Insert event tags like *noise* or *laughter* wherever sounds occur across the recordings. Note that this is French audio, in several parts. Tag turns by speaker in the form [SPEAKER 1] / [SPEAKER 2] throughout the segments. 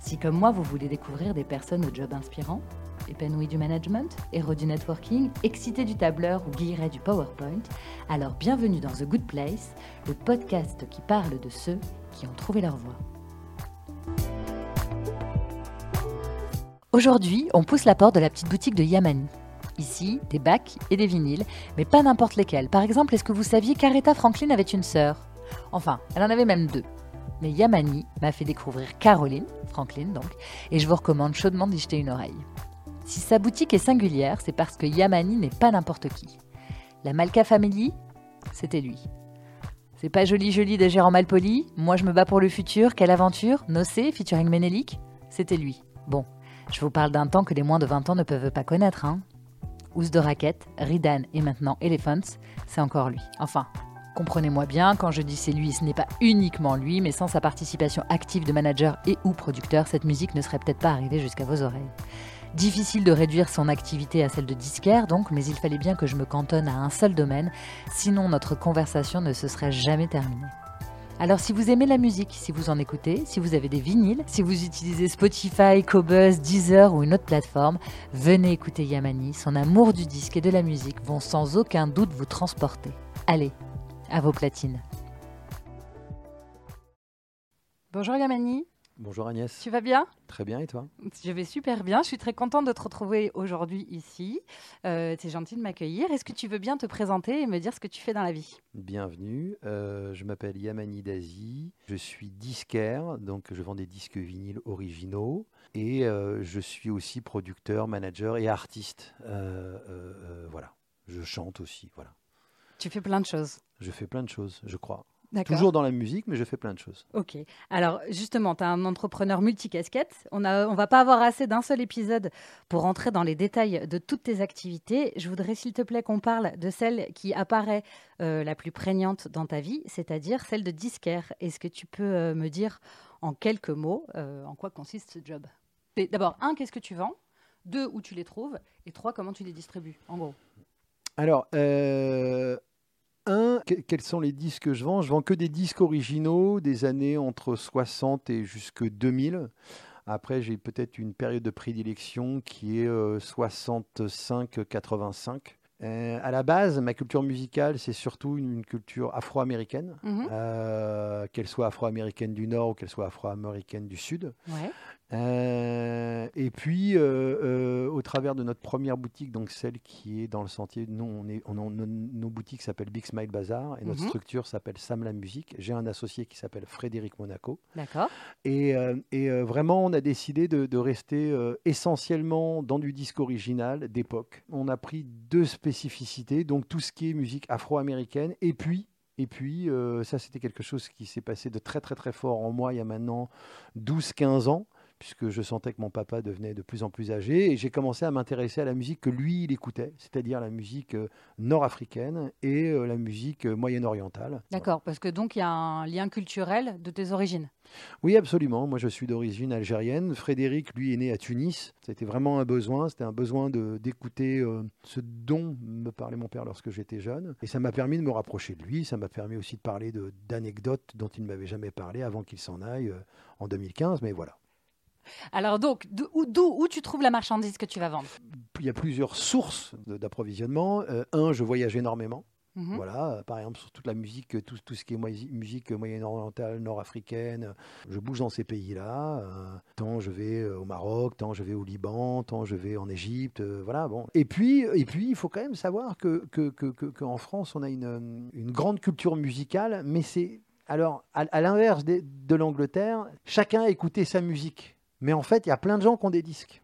[SPEAKER 1] Si comme moi vous voulez découvrir des personnes au job inspirant, épanouies du management, héros du networking, excités du tableur ou guillerets du PowerPoint, alors bienvenue dans The Good Place, le podcast qui parle de ceux qui ont trouvé leur voie. Aujourd'hui, on pousse la porte de la petite boutique de Yamani. Ici, des bacs et des vinyles, mais pas n'importe lesquels. Par exemple, est-ce que vous saviez qu'Aretha Franklin avait une sœur? Enfin, elle en avait même deux. Mais Yamani m'a fait découvrir Caroline, Franklin donc, et je vous recommande chaudement d'y jeter une oreille. Si sa boutique est singulière, c'est parce que Yamani n'est pas n'importe qui. La Malka Family, c'était lui. C'est pas joli joli des gérants malpolis, moi je me bats pour le futur, quelle aventure, Nocé, featuring Menelik, c'était lui. Bon, je vous parle d'un temps que les moins de 20 ans ne peuvent pas connaître, hein. Ous de raquette, Ridan et maintenant Elephants, c'est encore lui. Enfin, comprenez-moi bien, quand je dis c'est lui, ce n'est pas uniquement lui, mais sans sa participation active de manager et ou producteur, cette musique ne serait peut-être pas arrivée jusqu'à vos oreilles. Difficile de réduire son activité à celle de disquaire donc, mais il fallait bien que je me cantonne à un seul domaine, sinon notre conversation ne se serait jamais terminée. Alors si vous aimez la musique, si vous en écoutez, si vous avez des vinyles, si vous utilisez Spotify, Cobuzz, Deezer ou une autre plateforme, venez écouter Yamani. Son amour du disque et de la musique vont sans aucun doute vous transporter. Allez, à vos platines. Bonjour Yamani.
[SPEAKER 2] Bonjour Agnès.
[SPEAKER 1] Tu vas bien?
[SPEAKER 2] Très bien et toi?
[SPEAKER 1] Je vais super bien. Je suis très contente de te retrouver aujourd'hui ici. Euh, es gentil de m'accueillir. Est-ce que tu veux bien te présenter et me dire ce que tu fais dans la vie?
[SPEAKER 2] Bienvenue. Euh, je m'appelle Yamani Dazi. Je suis disquaire, donc je vends des disques vinyles originaux. Et euh, je suis aussi producteur, manager et artiste. voilà. Je chante aussi. Voilà.
[SPEAKER 1] Tu fais plein de choses.
[SPEAKER 2] Je fais plein de choses, je crois. Toujours dans la musique, mais je fais plein de choses.
[SPEAKER 1] Ok. Alors, justement, tu es un entrepreneur multicasquette. On ne on va pas avoir assez d'un seul épisode pour rentrer dans les détails de toutes tes activités. Je voudrais, s'il te plaît, qu'on parle de celle qui apparaît euh, la plus prégnante dans ta vie, c'est-à-dire celle de disquaire. Est-ce que tu peux euh, me dire en quelques mots euh, en quoi consiste ce job? D'abord, un, qu'est-ce que tu vends? Deux, où tu les trouves? Et trois, comment tu les distribues, en gros?
[SPEAKER 2] Alors, un, quels sont les disques que je vends? Je vends que des disques originaux des années entre 60 et jusque 2000. Après, j'ai peut-être une période de prédilection qui est 65-85. Euh, euh, à la base, ma culture musicale, c'est surtout une, culture afro-américaine, mhm. euh, qu'elle soit afro-américaine du Nord ou qu'elle soit afro-américaine du Sud. Euh, et puis, au travers de notre première boutique, donc celle qui est dans le sentier, nous, on est, on, nos boutiques s'appellent Big Smile Bazaar et notre mhm. structure s'appelle Sam la Musique. J'ai un associé qui s'appelle Frédéric Monaco.
[SPEAKER 1] D'accord.
[SPEAKER 2] Et, et vraiment, on a décidé de, de rester essentiellement dans du disque original d'époque. On a pris deux spécialités spécificité, donc tout ce qui est musique afro-américaine, et puis et puis, euh, ça, c'était quelque chose qui s'est passé de très, très, très fort en moi il y a maintenant 12-15 ans puisque je sentais que mon papa devenait de plus en plus âgé, et j'ai commencé à m'intéresser à la musique que lui, il écoutait, c'est-à-dire la musique euh, nord-africaine et euh, la musique euh, moyen-orientale.
[SPEAKER 1] D'accord, parce que donc il y a un lien culturel de tes origines.
[SPEAKER 2] Oui, absolument. Moi, je suis d'origine algérienne. Frédéric, lui, est né à Tunis. C'était vraiment un besoin. C'était un besoin d'écouter ce dont me parlait mon père lorsque j'étais jeune. Et ça m'a permis de me rapprocher de lui. Ça m'a permis aussi de parler d'anecdotes dont il ne m'avait jamais parlé avant qu'il s'en aille en 2015. Mais voilà.
[SPEAKER 1] Alors donc, d'où où tu trouves la marchandise que tu vas vendre?
[SPEAKER 2] Il y a plusieurs sources d'approvisionnement. Euh, un, je voyage énormément. Mhm. Voilà, par exemple, sur toute la musique, tout, tout ce qui est musique moyen-orientale, nord-africaine, je bouge dans ces pays-là. Euh, tant je vais euh, au Maroc, tant je vais au Liban, tant je vais en Égypte, voilà. Bon. Et puis, et puis, il faut quand même savoir que qu'en que, que, France, on a une, une grande culture musicale, mais c'est alors à, l'inverse de, de l'Angleterre, chacun a écouté sa musique. Mais en fait, il y a plein de gens qui ont des disques.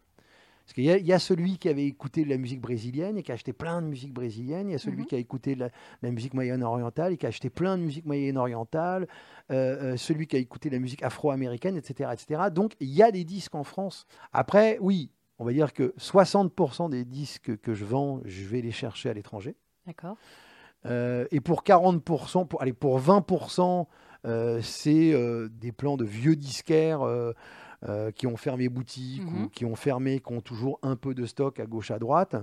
[SPEAKER 2] Parce qu'il y, a celui qui avait écouté de la musique brésilienne et qui a acheté plein de musique brésilienne. Il y a celui
[SPEAKER 1] Mhm.
[SPEAKER 2] qui a écouté de la, la musique moyenne-orientale et qui a acheté plein de musique moyenne-orientale. Euh, euh, celui qui a écouté de la musique afro-américaine, etc., etc. Donc il y a des disques en France. Après, oui, on va dire que 60% des disques que je vends, je vais les chercher à l'étranger.
[SPEAKER 1] D'accord.
[SPEAKER 2] Euh, et pour 40%, pour, allez, pour 20%, euh, c'est des plans de vieux disquaires euh, qui ont fermé boutique ou
[SPEAKER 1] Mhm.
[SPEAKER 2] qui ont fermé, qui ont toujours un peu de stock à gauche, à droite.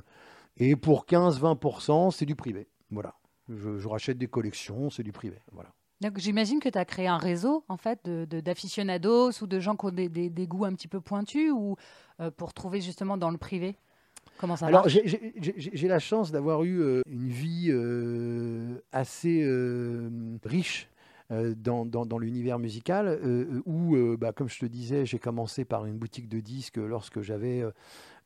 [SPEAKER 2] Et pour 15-20%, c'est du privé. Voilà. Je, je rachète des collections, c'est du privé. Voilà.
[SPEAKER 1] Donc j'imagine que tu as créé un réseau en fait de, de- d'aficionados ou de gens qui ont des, des- des goûts un petit peu pointus ou euh, pour trouver justement dans le privé? Comment ça
[SPEAKER 2] Alors,
[SPEAKER 1] marche?
[SPEAKER 2] j'ai- la chance d'avoir eu euh, une vie euh, assez riche dans, dans- l'univers musical, euh, où, euh, bah, comme je te disais, j'ai commencé par une boutique de disques lorsque j'avais, euh,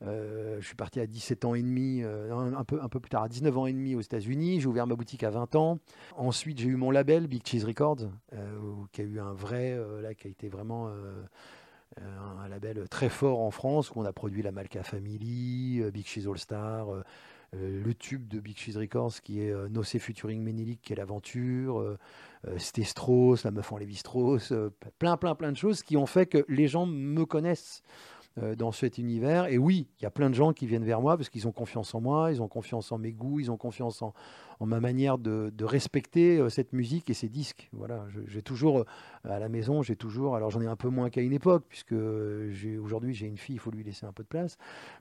[SPEAKER 2] euh, je suis parti à 17 ans et demi, euh, un, peu, un peu plus tard, à 19 ans et demi aux États-Unis. J'ai ouvert ma boutique à 20 ans. Ensuite, j'ai eu mon label, Big Cheese Records, euh, où- qui a eu un vrai, euh, là, qui a été vraiment... euh, euh, un label très fort en France où on a produit la Malka Family, euh, Big Cheese All Star, euh, euh, le tube de Big Cheese Records qui est euh, Nocé Futuring Menelik qui est l'aventure, euh, euh, C'était Strauss, la meuf en Lévi Strauss, euh, plein plein plein de choses qui ont fait que les gens me connaissent. euh, dans cet univers. Et oui, il y a plein de gens qui viennent vers moi parce qu'ils ont confiance en moi, ils ont confiance en mes goûts, ils ont confiance en, en ma manière de, respecter euh, cette musique et ces disques. Voilà, j'ai toujours euh, à la maison, j'ai toujours, alors j'en ai un peu moins qu'à une époque, puisque euh, aujourd'hui j'ai une fille, il faut lui laisser un peu de place,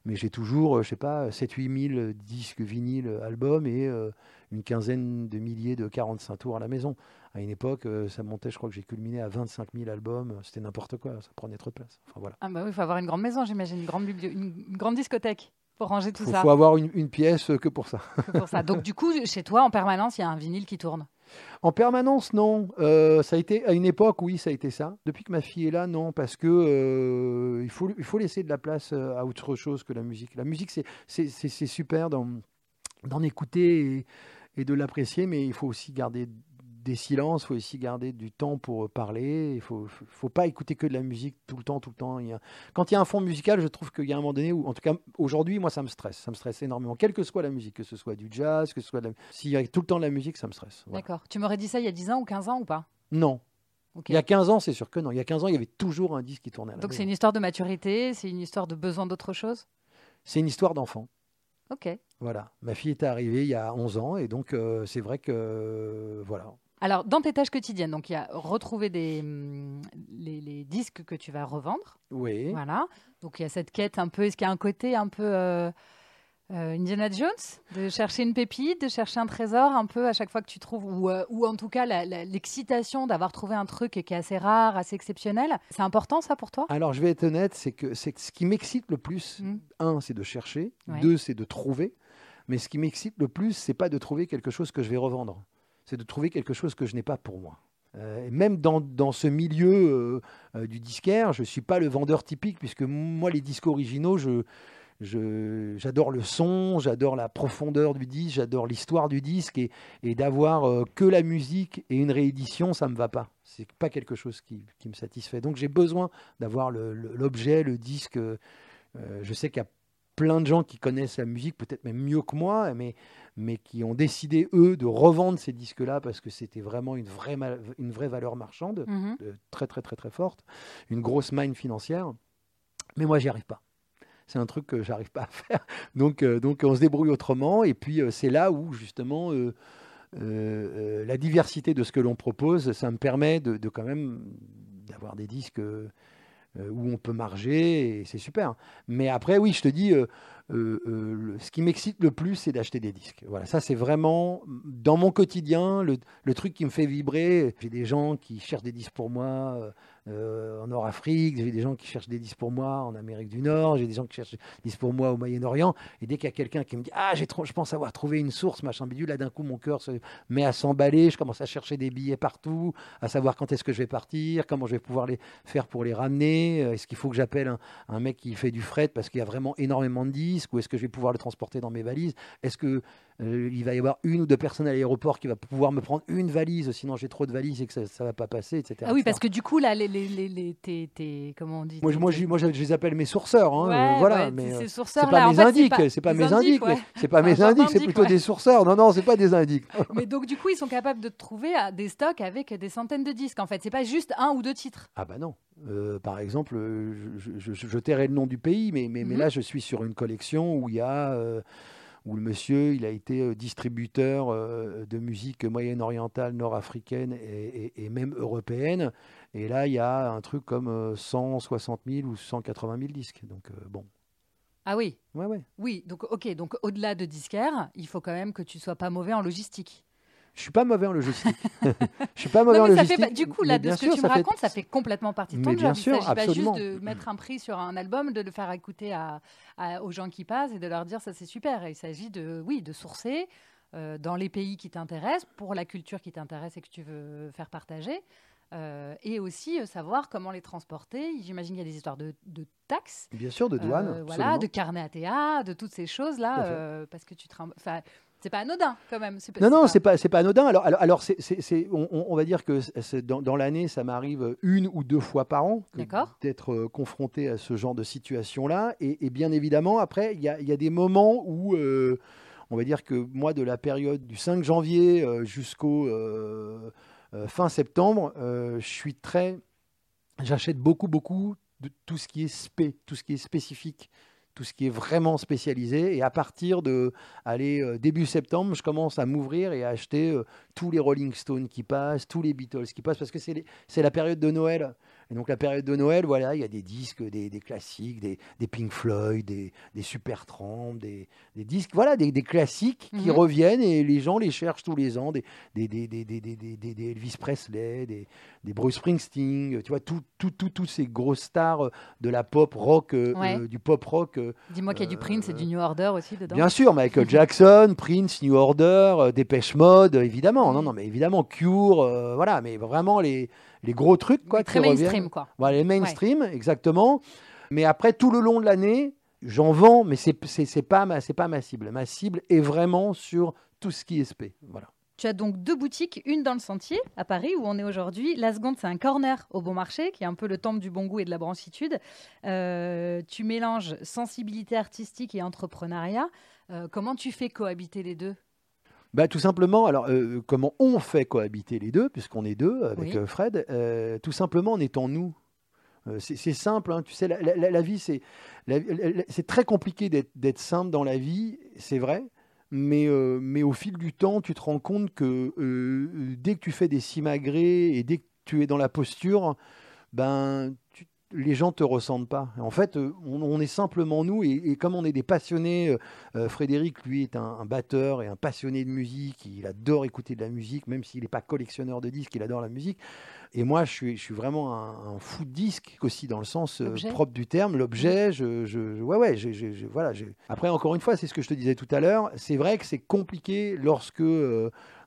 [SPEAKER 2] mais j'ai toujours, euh, je sais pas, 7-8 000 disques vinyles, euh, albums et euh, une quinzaine de milliers de 45 tours à la maison. À une époque, euh, ça montait, je crois que j'ai culminé à 25 000 albums, c'était n'importe quoi, ça prenait trop de place. Enfin voilà.
[SPEAKER 1] Ah bah oui, il faut avoir une grande maison, j'imagine, une grande, biblio- une, grande discothèque pour ranger tout
[SPEAKER 2] Il faut,
[SPEAKER 1] ça.
[SPEAKER 2] faut avoir une, une pièce euh, que pour ça.
[SPEAKER 1] que pour ça. Donc du coup, chez toi, en permanence, il y a un vinyle qui tourne?
[SPEAKER 2] En permanence, non. Euh, ça a été à une époque, oui, ça a été ça. Depuis que ma fille est là, non, parce que euh, il faut il faut laisser de la place à autre chose que la musique. La musique, c'est c'est c'est- c'est super d'en d'en écouter et, et de l'apprécier, mais il faut aussi garder des silences, il faut aussi garder du temps pour parler. Il faut faut- pas écouter que de la musique tout le temps, tout le temps. Il y a- quand il y a un fond musical, je trouve qu'il y a un moment donné où, en tout cas aujourd'hui, moi, ça me stresse, ça me stresse énormément, quelle que soit la musique, que ce soit du jazz, que ce soit de la... s'il y a tout le temps de la musique, ça me stresse. Voilà.
[SPEAKER 1] D'accord. Tu m'aurais dit ça il y a 10 ans ou 15 ans ou pas?
[SPEAKER 2] Non.
[SPEAKER 1] Ok.
[SPEAKER 2] Il y a 15 ans, c'est sûr que non. Il y a 15 ans, il y avait toujours un disque qui tournait. à la
[SPEAKER 1] Donc c'est une histoire de maturité, c'est une histoire de besoin d'autre chose?
[SPEAKER 2] C'est une histoire d'enfant.
[SPEAKER 1] Ok.
[SPEAKER 2] Voilà. Ma fille est arrivée il y a 11 ans et donc euh, c'est vrai que euh, voilà.
[SPEAKER 1] Alors, dans tes tâches quotidiennes, donc il y a retrouver des, hum, les, les disques que tu vas revendre.
[SPEAKER 2] Oui.
[SPEAKER 1] Voilà. Donc il y a cette quête un peu. Est-ce qu'il y a un côté un peu euh, euh, Indiana Jones? De chercher une pépite, de chercher un trésor un peu à chaque fois que tu trouves, ou, euh, ou en tout cas l'excitation d'avoir trouvé un truc qui est assez rare, assez exceptionnel. C'est important ça pour toi?
[SPEAKER 2] Alors je vais être honnête, c'est que c'est ce qui m'excite le plus,
[SPEAKER 1] Mm.
[SPEAKER 2] un, c'est de chercher,
[SPEAKER 1] Ouais.
[SPEAKER 2] deux, c'est de trouver. Mais ce qui m'excite le plus, c'est pas de trouver quelque chose que je vais revendre, c'est de trouver quelque chose que je n'ai pas pour moi. Euh, même dans, dans ce milieu euh, euh, du disquaire, je ne suis pas le vendeur typique, puisque moi, les disques originaux, je, j'adore le son, j'adore la profondeur du disque, j'adore l'histoire du disque, et, et d'avoir euh, que la musique et une réédition, ça ne me va pas. C'est pas quelque chose qui, me satisfait. Donc j'ai besoin d'avoir l'objet, le, disque. Je sais qu'il plein de gens qui connaissent la musique, peut-être même mieux que moi, mais, mais qui ont décidé, eux, de revendre ces disques-là parce que c'était vraiment une vraie, ma- une vraie valeur marchande,
[SPEAKER 1] Mhm.
[SPEAKER 2] euh, très très très très forte, une grosse mine financière. Mais moi, j'y arrive pas. C'est un truc que j'arrive pas à *laughs* faire. Donc, euh, donc on se débrouille autrement. Et puis, euh, c'est là où, justement, euh, la diversité de ce que l'on propose, ça me permet de, de quand même d'avoir des disques où on peut marger, et c'est super. Mais après, oui, je te dis, euh, euh, ce qui m'excite le plus, c'est d'acheter des disques. Voilà, ça c'est vraiment dans mon quotidien le, truc qui me fait vibrer. J'ai des gens qui cherchent des disques pour moi euh, en Nord-Afrique, j'ai des gens qui cherchent des disques pour moi en Amérique du Nord, j'ai des gens qui cherchent des disques pour moi au Moyen-Orient. Et dès qu'il y a quelqu'un qui me dit Ah, j'ai je pense avoir trouvé une source, machin bidule, là d'un coup mon cœur se met à s'emballer, je commence à chercher des billets partout, à savoir quand est-ce que je vais partir, comment je vais pouvoir les faire pour les ramener, est-ce qu'il faut que j'appelle un mec qui fait du fret parce qu'il y a vraiment énormément de disques, ou est-ce que je vais pouvoir le transporter dans mes valises? Euh, il va y avoir une ou deux personnes à l'aéroport qui va pouvoir me prendre une valise, sinon j'ai trop de valises et que ça, ne va pas passer, etc.
[SPEAKER 1] Ah oui, parce que du coup, là, les, les, les, tes, comment on dit
[SPEAKER 2] Moi, moi, moi, je les appelle mes sourceurs. Hein, voilà, mais
[SPEAKER 1] euh,
[SPEAKER 2] c'est pas, mes indiques, c'est pas mes indiques, c'est pas mes indiques, c'est plutôt des sourceurs. Non, non, c'est pas des indiques. *laughs*
[SPEAKER 1] mais donc, du coup, ils sont capables de trouver des stocks avec des centaines de disques. En fait, c'est pas juste un ou deux titres.
[SPEAKER 2] Ah bah non. Euh, par exemple, je, je, je, tairai le nom du pays, mais, mais, mais mhm. là, je suis sur une collection où il y a où le monsieur, il a été euh, distributeur euh, de musique moyenne-orientale, nord-africaine et, même européenne. Et là, il y a un truc comme 160 euh, 000 ou 180 000 disques. Donc, bon.
[SPEAKER 1] Ah oui?
[SPEAKER 2] Ouais, ouais.
[SPEAKER 1] Oui, donc, ok, donc au-delà de disquaire, il faut quand même que tu sois pas mauvais en logistique.
[SPEAKER 2] Je suis pas mauvais en logistique. *laughs* je suis pas mauvais en logistique.
[SPEAKER 1] du coup, là, de ce que tu me racontes, ça fait complètement partie de ton mais job. Bien sûr, Il ne s'agit pas juste de mettre un prix sur un album, de le faire écouter à, aux gens qui passent et de leur dire ça c'est super. il s'agit de, oui, de sourcer euh, dans les pays qui t'intéressent, pour la culture qui t'intéresse et que tu veux faire partager. Euh, et aussi euh, savoir comment les transporter. J'imagine qu'il y a des histoires de, de taxes.
[SPEAKER 2] Bien sûr, de douane.
[SPEAKER 1] voilà, de carnet ATA, de toutes ces choses-là. parce que tu enfin, c'est pas anodin quand même.
[SPEAKER 2] non, non, c'est pas, c'est pas anodin. Alors, alors, on, on, va dire que dans, dans l'année, ça m'arrive une ou deux fois par an d'être euh, confronté à ce genre de situation-là. Et, bien évidemment, après, il y a, y a, des moments où, euh, on va dire que moi, de la période du 5 janvier euh, jusqu'au fin septembre, je suis très, j'achète beaucoup, beaucoup de tout ce qui est spé, tout ce qui est spécifique tout ce qui est vraiment spécialisé. Et à partir de euh, début septembre, je commence à m'ouvrir et à acheter euh, tous les Rolling Stones qui passent, tous les Beatles qui passent, parce que c'est la période de Noël. Et donc la période de Noël, voilà, il y a des disques, des, classiques, des, Pink Floyd, des, des Supertramp, des, des, disques, voilà, des, classiques qui mhm. reviennent et les gens les cherchent tous les ans, des, des, Elvis Presley, des, Bruce Springsteen, tu vois, tous tout, tout, ces grosses stars de la pop rock, euh, euh, du pop rock. Euh,
[SPEAKER 1] Dis-moi qu'il y a du Prince et du New Order aussi dedans.
[SPEAKER 2] Bien sûr, Michael Jackson, *laughs* Prince, New Order, Dépêche Mode, évidemment, non, non, mais évidemment, Cure, voilà, mais vraiment les les gros trucs quoi,
[SPEAKER 1] très mainstream quoi.
[SPEAKER 2] Voilà, les mainstream exactement. Mais après tout le long de l'année, j'en vends, mais c'est c'est pas ma c'est pas ma cible. Ma cible est vraiment sur tout ce qui est SP. Voilà.
[SPEAKER 1] Tu as donc deux boutiques, une dans le Sentier, à Paris, où on est aujourd'hui. La seconde, c'est un corner au Bon Marché, qui est un peu le temple du bon goût et de la branchitude. Euh, tu mélanges sensibilité artistique et entrepreneuriat. Euh, comment tu fais cohabiter les deux?
[SPEAKER 2] Bah, tout simplement, alors euh, comment on fait cohabiter les deux, puisqu'on est deux avec euh, Fred, euh, tout simplement en étant nous. c'est simple, hein, tu sais, la, vie, c'est c'est très compliqué d'être simple dans la vie, c'est vrai, mais, mais au fil du temps, tu te rends compte que dès que tu fais des simagrées et dès que tu es dans la posture, ben, tu, les gens te ressentent pas. En fait, euh, on, est simplement nous, et, comme on est des passionnés, euh, euh, Frédéric, lui, est un, batteur et un passionné de musique, il adore écouter de la musique, même s'il n'est pas collectionneur de disques, il adore la musique. Et moi, je suis, je suis vraiment un, fou de disque aussi, dans le sens propre du terme, l'objet. Je, je, ouais, ouais, voilà. Après, encore une fois, c'est ce que je te disais tout à l'heure, c'est vrai que c'est compliqué lorsque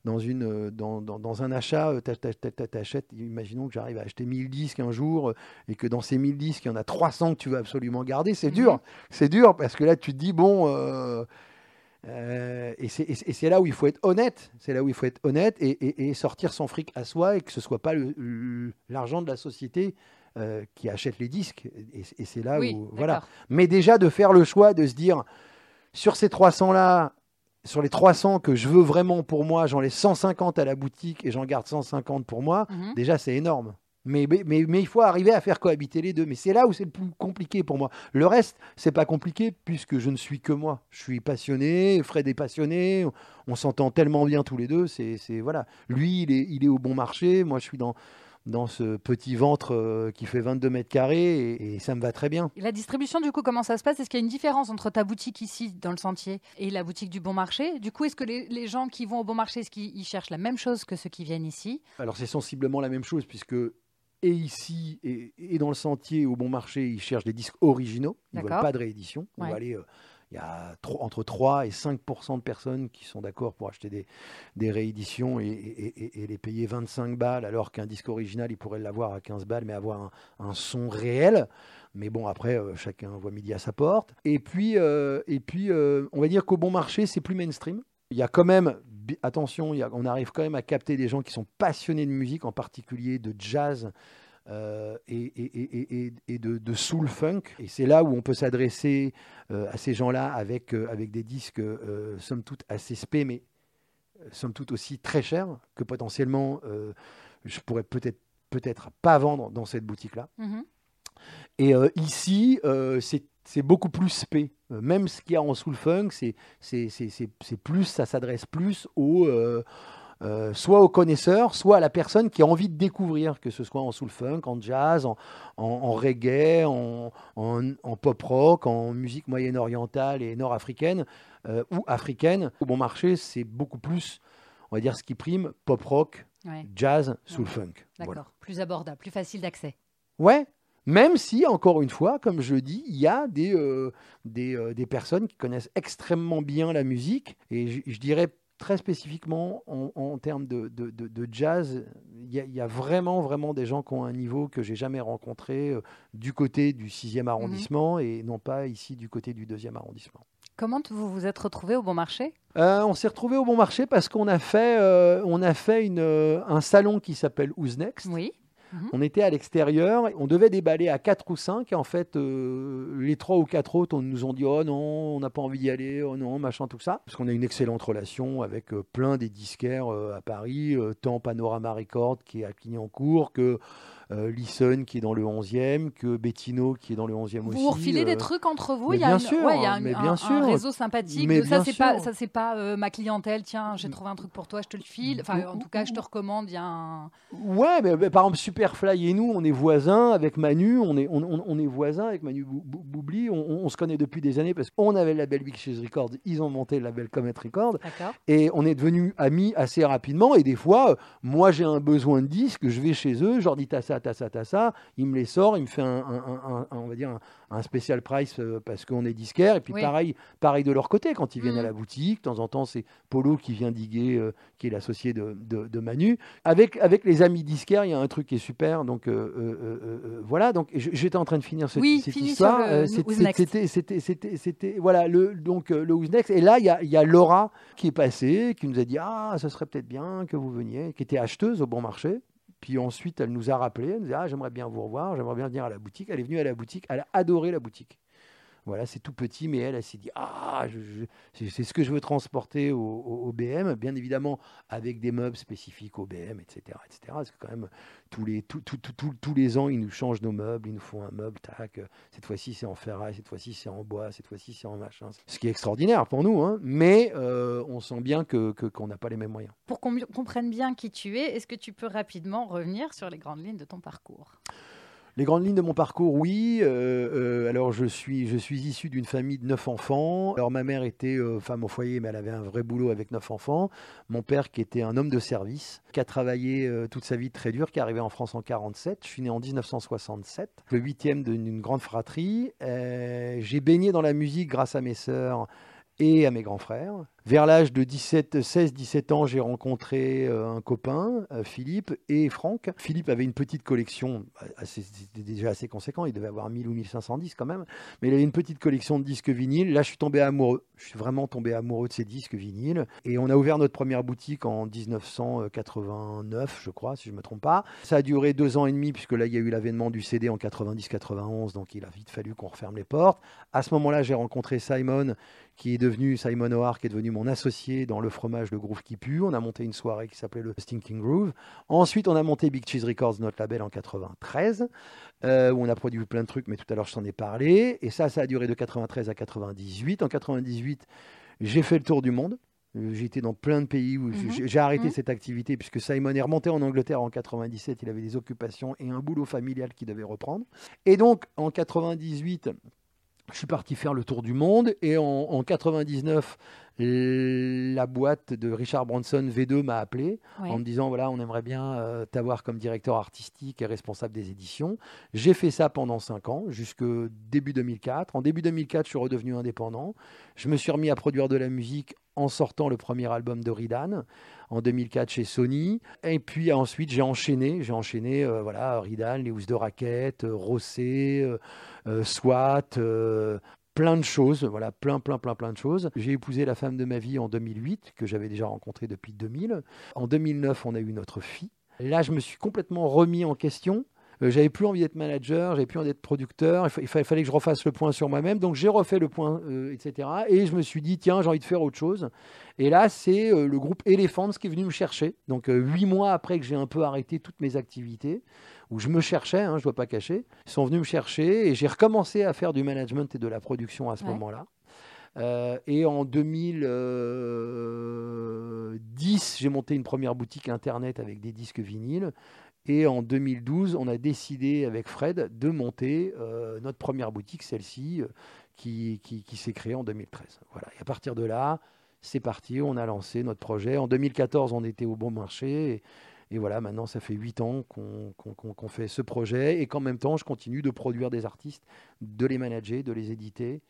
[SPEAKER 2] dans, une, euh, dans, dans, un achat, euh, tu achètes, imaginons que j'arrive à acheter 1000 disques un jour euh, et que dans ces 1000 disques, il y en a 300 que tu veux absolument garder, c'est dur. Mhm. C'est dur parce que là, tu te dis, bon. et c'est là où il faut être honnête, c'est là où il faut être honnête et, et, sortir son fric à soi et que ce soit pas l'argent de la société qui achète les disques. Et, c'est là où voilà. Mais déjà de faire le choix de se dire sur ces 300 là, sur les 300 que je veux vraiment pour moi, j'en laisse 150 à la boutique et j'en garde 150 pour moi, mhm. déjà c'est énorme. Mais, mais, mais, il faut arriver à faire cohabiter les deux. Mais c'est là où c'est le plus compliqué pour moi. Le reste, c'est pas compliqué puisque je ne suis que moi. Je suis passionné, Fred est passionné, on, s'entend tellement bien tous les deux. C'est voilà. Lui, il est, il est au bon marché. Moi, je suis dans, dans ce petit ventre euh, qui fait 22 mètres carrés et, ça me va très bien.
[SPEAKER 1] la distribution, du coup, comment ça se passe? Est-ce qu'il y a une différence entre ta boutique ici, dans le sentier, et la boutique du Bon Marché? Du coup, est-ce que les, gens qui vont au Bon Marché, est-ce qu'ils cherchent la même chose que ceux qui viennent ici?
[SPEAKER 2] Alors, c'est sensiblement la même chose, puisque et ici et, dans le sentier au bon marché, ils cherchent des disques originaux. Ils ne veulent pas de réédition. On va aller euh, il y a entre 3 et 5% de personnes qui sont d'accord pour acheter des, rééditions et, les payer 25 balles, alors qu'un disque original, ils pourraient l'avoir à 15 balles, mais avoir un, son réel. Mais bon, après, euh, chacun voit midi à sa porte. Et puis, euh, et puis euh, on va dire qu'au bon marché, c'est plus mainstream. Il y a quand même, attention, on arrive quand même à capter des gens qui sont passionnés de musique, en particulier de jazz. Euh, et, de, soul funk. Et c'est là où on peut s'adresser euh, à ces gens-là avec, euh, avec des disques, somme toute, assez spé, mais somme toute aussi très chers, que potentiellement je pourrais peut-être peut-être pas vendre dans cette boutique-là. Mm-hmm. Et ici, c'est beaucoup plus spé. Même ce qu'il y a en soul funk, c'est plus, ça s'adresse plus aux euh, soit aux connaisseurs, soit à la personne qui a envie de découvrir, que ce soit en soul funk, en jazz, en, reggae, en, pop rock, en musique moyenne orientale et nord-africaine euh, ou africaine. Au bon marché, c'est beaucoup plus, on va dire, ce qui prime, pop rock, jazz, soul funk.
[SPEAKER 1] D'accord, plus abordable, plus facile d'accès.
[SPEAKER 2] Ouais, même si, encore une fois, comme je dis, il y a des, euh, des, personnes qui connaissent extrêmement bien la musique, et je dirais très spécifiquement, en, termes de, de, jazz, il y, a vraiment, vraiment des gens qui ont un niveau que j'ai jamais rencontré euh, du côté du 6e mhm. arrondissement et non pas ici du côté du 2e arrondissement.
[SPEAKER 1] Comment vous vous êtes retrouvé au Bon Marché?
[SPEAKER 2] Euh, On s'est retrouvé au Bon Marché parce qu'on a fait, euh, on a fait une, un salon qui s'appelle Who's Next.
[SPEAKER 1] Oui.
[SPEAKER 2] Mhm. On était à l'extérieur, on devait déballer à 4 ou 5, et en fait, euh, les 3 ou 4 autres on nous ont dit Oh non, on n'a pas envie d'y aller, oh non, machin, tout ça. Parce qu'on a une excellente relation avec euh, plein des disquaires euh, à Paris, tant Panorama Record qui est à Clignancourt que euh, Listen qui est dans le 11e, que Bettino qui est dans le 11e aussi.
[SPEAKER 1] Vous refilez des euh, trucs entre vous
[SPEAKER 2] Il y a,
[SPEAKER 1] bien
[SPEAKER 2] sûr,
[SPEAKER 1] il y a
[SPEAKER 2] un,
[SPEAKER 1] réseau sympathique. Mais ça, c'est pas, ça, c'est pas euh, ma clientèle. Tiens, j'ai trouvé un truc pour toi, je te le file. Enfin, en tout cas, je te recommande. Il y a un.
[SPEAKER 2] Ouais, mais, par exemple, Superfly et nous, on est voisins avec Manu. On est, on, est voisins avec Manu Boubli. On, se connaît depuis des années parce qu'on avait le label Big Cheese Records. Ils ont monté le label Comet Records. Et on est devenus amis assez rapidement. Et des fois, moi, j'ai un besoin de disques, je vais chez eux, je leur dis t'as ça, ça, il me les sort, il me fait un, on va dire un, special price euh, parce qu'on est disquaire. Et puis pareil, pareil de leur côté, quand ils viennent à mm. la boutique, de temps en temps, c'est Polo qui vient diguer, euh, qui est l'associé de, de, Manu. Avec, avec les amis disquaires, il y a un truc qui est super. Donc euh, voilà, donc j'étais en train de finir cette,
[SPEAKER 1] oui,
[SPEAKER 2] cette histoire.
[SPEAKER 1] C'était,
[SPEAKER 2] voilà, le, donc le Who's Next. Et là, il y a, y a Laura qui est passée, qui nous a dit Ah, ça serait peut-être bien que vous veniez, qui était acheteuse au bon marché. Puis ensuite, elle nous a rappelé, elle nous a dit, ah, j'aimerais bien vous revoir, j'aimerais bien venir à la boutique. Elle est venue à la boutique, elle a adoré la boutique. Voilà, c'est tout petit, mais elle, s'est dit Ah, c'est ce que je veux transporter au, BM, bien évidemment avec des meubles spécifiques au BM, etc. etc. parce que quand même, tous les, ans, ils nous changent nos meubles, ils nous font un meuble, tac. Cette fois-ci, c'est en ferraille, cette fois-ci, c'est en bois, cette fois-ci, c'est en machin. Ce qui est extraordinaire pour nous, hein, mais euh, on sent bien qu'on que, qu'on n'a pas les mêmes moyens.
[SPEAKER 1] Pour qu'on comprenne bien qui tu es, est-ce que tu peux rapidement revenir sur les grandes lignes de ton parcours?
[SPEAKER 2] Les grandes lignes de mon parcours, oui. Euh, euh, alors, je suis, je suis issu d'une famille de neuf enfants. Alors, ma mère était euh, femme au foyer, mais elle avait un vrai boulot avec neuf enfants. Mon père, qui était un homme de service, qui a travaillé toute sa vie très dur, qui est arrivé en France en 47. Je suis né en 1967, le huitième d'une grande fratrie. J'ai baigné dans la musique grâce à mes sœurs et à mes grands frères. Vers l'âge de 16-17 ans, j'ai rencontré euh, un copain, euh, Philippe, et Franck. Philippe avait une petite collection, c'était déjà assez conséquent, il devait avoir 1000 ou 1500 disques quand même, mais il avait une petite collection de disques vinyles. Là, je suis tombé amoureux. Je suis vraiment tombé amoureux de ces disques vinyles. Et on a ouvert notre première boutique en 1989, je crois, si je ne me trompe pas. Ça a duré deux ans et demi, puisque là, il y a eu l'avènement du CD en 90-91, donc il a vite fallu qu'on referme les portes. À ce moment-là, j'ai rencontré Simon, qui est devenu Simon O'Hare, qui est devenu mon associé dans le fromage Le Groove qui pue. On a monté une soirée qui s'appelait le Stinking Groove. Ensuite, on a monté Big Cheese Records, notre label, en 93, euh, où on a produit plein de trucs, mais tout à l'heure, je t'en ai parlé. Et ça, ça a duré de 93 à 98. En 98, j'ai fait le tour du monde. Euh, j'ai été dans plein de pays où mhm. j'ai arrêté mhm. cette activité puisque Simon est remonté en Angleterre en 97. Il avait des occupations et un boulot familial qu'il devait reprendre. Et donc en 98, je suis parti faire le tour du monde et en, en 99, la boîte de Richard Branson V2 m'a appelé en me disant voilà, on aimerait bien euh, t'avoir comme directeur artistique et responsable des éditions. J'ai fait ça pendant 5 ans, jusque début 2004. En début 2004, je suis redevenu indépendant. Je me suis remis à produire de la musique en sortant le premier album de Ridan en 2004 chez Sony. Et puis ensuite, j'ai enchaîné, j'ai enchaîné, euh, voilà, Ridan, les housses de raquettes, euh, Rosset, SWAT, plein de choses, voilà, plein, plein, plein, plein de choses. J'ai épousé la femme de ma vie en 2008, que j'avais déjà rencontrée depuis 2000. En 2009, on a eu notre fille. Là, je me suis complètement remis en question. Euh, j'avais plus envie d'être manager, j'avais plus envie d'être producteur. Il, fallait que je refasse le point sur moi-même. Donc j'ai refait le point, euh, etc. Et je me suis dit, tiens, j'ai envie de faire autre chose. Et là, c'est euh, le groupe Elephants qui est venu me chercher. Donc huit mois après que j'ai un peu arrêté toutes mes activités, où je me cherchais, hein, je ne dois pas cacher, ils sont venus me chercher et j'ai recommencé à faire du management et de la production à ce moment-là. et en 2010, j'ai monté une première boutique internet avec des disques vinyles. Et en 2012, on a décidé avec Fred de monter euh, notre première boutique, celle-ci, euh, qui, qui, s'est créée en 2013. Voilà. Et à partir de là, c'est parti, on a lancé notre projet. En 2014, on était au bon marché. Et, voilà, maintenant, ça fait huit ans qu'on fait ce projet et qu'en même temps, je continue de produire des artistes, de les manager, de les éditer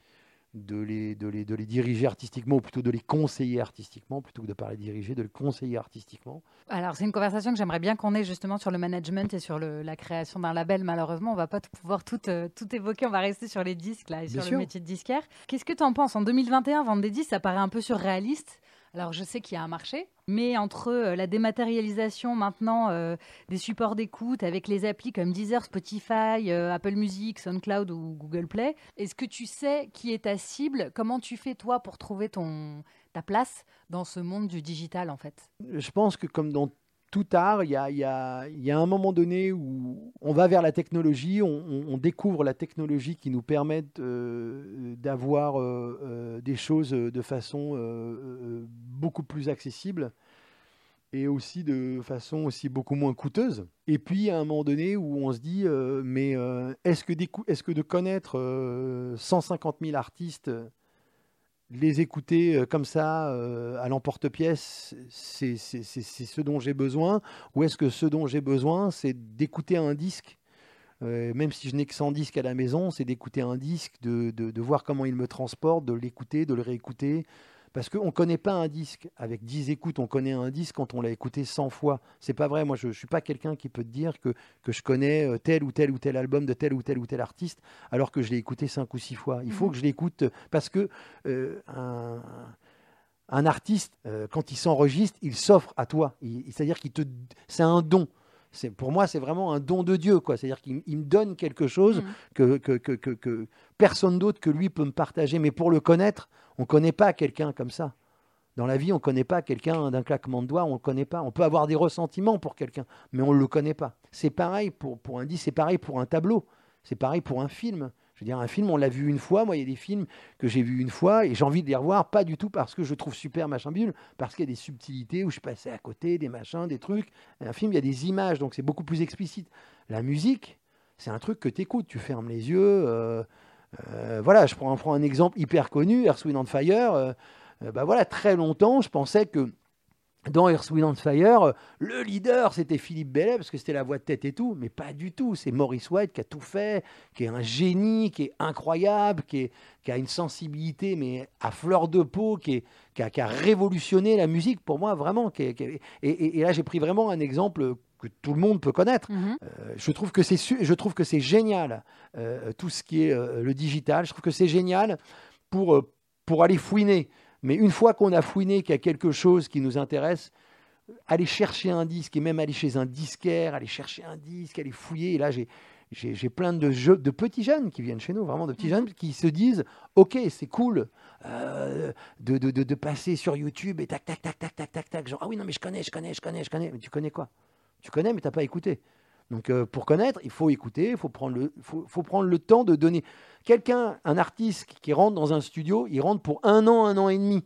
[SPEAKER 2] de les, de, les, de les diriger artistiquement, ou plutôt de les conseiller artistiquement, plutôt que de parler diriger, de les conseiller artistiquement.
[SPEAKER 1] Alors, c'est une conversation que j'aimerais bien qu'on ait justement sur le management et sur le, la création d'un label. Malheureusement, on va pas pouvoir tout, euh, tout évoquer, on va rester sur les disques là, et sur le métier de disquaire. Qu'est-ce que tu en penses En 2021, vendre des disques, ça paraît un peu surréaliste? Alors je sais qu'il y a un marché, mais entre euh, la dématérialisation maintenant euh, des supports d'écoute avec les applis comme Deezer, Spotify, euh, Apple Music, SoundCloud ou Google Play, est-ce que tu sais qui est ta cible? Comment tu fais toi pour trouver ton, ta place dans ce monde du digital en fait?
[SPEAKER 2] Je pense que comme dans tout art, il y a, un moment donné où on va vers la technologie, on, découvre la technologie qui nous permet euh, d'avoir euh, euh, des choses de façon beaucoup plus accessible et aussi de façon aussi beaucoup moins coûteuse. Et puis, a un moment donné où on se dit, mais est-ce que, que de connaître 150 000 artistes les écouter euh, comme ça euh, à l'emporte-pièce, c'est ce dont j'ai besoin Ou est-ce que ce dont j'ai besoin, c'est d'écouter un disque? Euh, même si je n'ai que 100 disques à la maison, c'est d'écouter un disque, de, de, voir comment il me transporte, de l'écouter, de le réécouter, parce qu'on ne connaît pas un disque. Avec 10 écoutes, on connaît un disque quand on l'a écouté 100 fois. C'est pas vrai. Moi, je ne suis pas quelqu'un qui peut te dire que, que je connais euh, tel ou tel ou tel album de tel ou tel ou tel artiste, alors que je l'ai écouté 5 ou 6 fois. Il faut mhm. que je l'écoute parce que euh, un, un, artiste, euh, quand il s'enregistre, il s'offre à toi. C'est-à-dire qu'il te, c'est un don. C'est, pour moi, c'est vraiment un don de Dieu. Quoi. C'est-à-dire qu'il me donne quelque chose mhm. que, que, que, que, personne d'autre que lui peut me partager. Mais pour le connaître, on ne connaît pas quelqu'un comme ça. Dans la vie, on ne connaît pas quelqu'un d'un claquement de doigts, on ne connaît pas. On peut avoir des ressentiments pour quelqu'un, mais on ne le connaît pas. C'est pareil pour, pour un disque, c'est pareil pour un tableau, c'est pareil pour un film. Je veux dire, un film, on l'a vu une fois. Moi, il y a des films que j'ai vus une fois et j'ai envie de les revoir, pas du tout parce que je trouve super machin bulle, parce qu'il y a des subtilités où je passais à côté, des machins, des trucs. Un film, il y a des images, donc c'est beaucoup plus explicite. La musique, c'est un truc que tu écoutes, tu fermes les yeux. Euh, euh, voilà, je prends, un exemple hyper connu, Earth, Wind Fire. Euh, euh, bah voilà, très longtemps, je pensais que dans Earth, Wind Fire, le leader, c'était Philippe Bellet, parce que c'était la voix de tête et tout, mais pas du tout. C'est Maurice White qui a tout fait, qui est un génie, qui est incroyable, qui, a une sensibilité, mais à fleur de peau, qui, a, révolutionné la musique pour moi, vraiment. et, là, j'ai pris vraiment un exemple que tout le monde peut connaître. Mhm. Euh, je trouve que c'est je trouve que c'est génial euh, tout ce qui est euh, le digital. Je trouve que c'est génial pour pour aller fouiner. Mais une fois qu'on a fouiné qu'il y a quelque chose qui nous intéresse, aller chercher un disque et même aller chez un disquaire, aller chercher un disque, aller fouiller. Et là, j'ai j'ai plein de, jeux, de petits jeunes qui viennent chez nous, vraiment de petits mhm. jeunes qui se disent Ok, c'est cool de, de, de, de, passer sur YouTube et tac, tac, tac, tac, tac, tac, tac. Genre, ah oui, non, mais je connais, je connais, je connais, je connais. Mais tu connais quoi? Tu connais, mais tu n'as pas écouté. Donc euh, pour connaître, il faut écouter, il faut prendre le, temps de donner. Quelqu'un, un artiste qui rentre dans un studio, il rentre pour un an, un an et demi.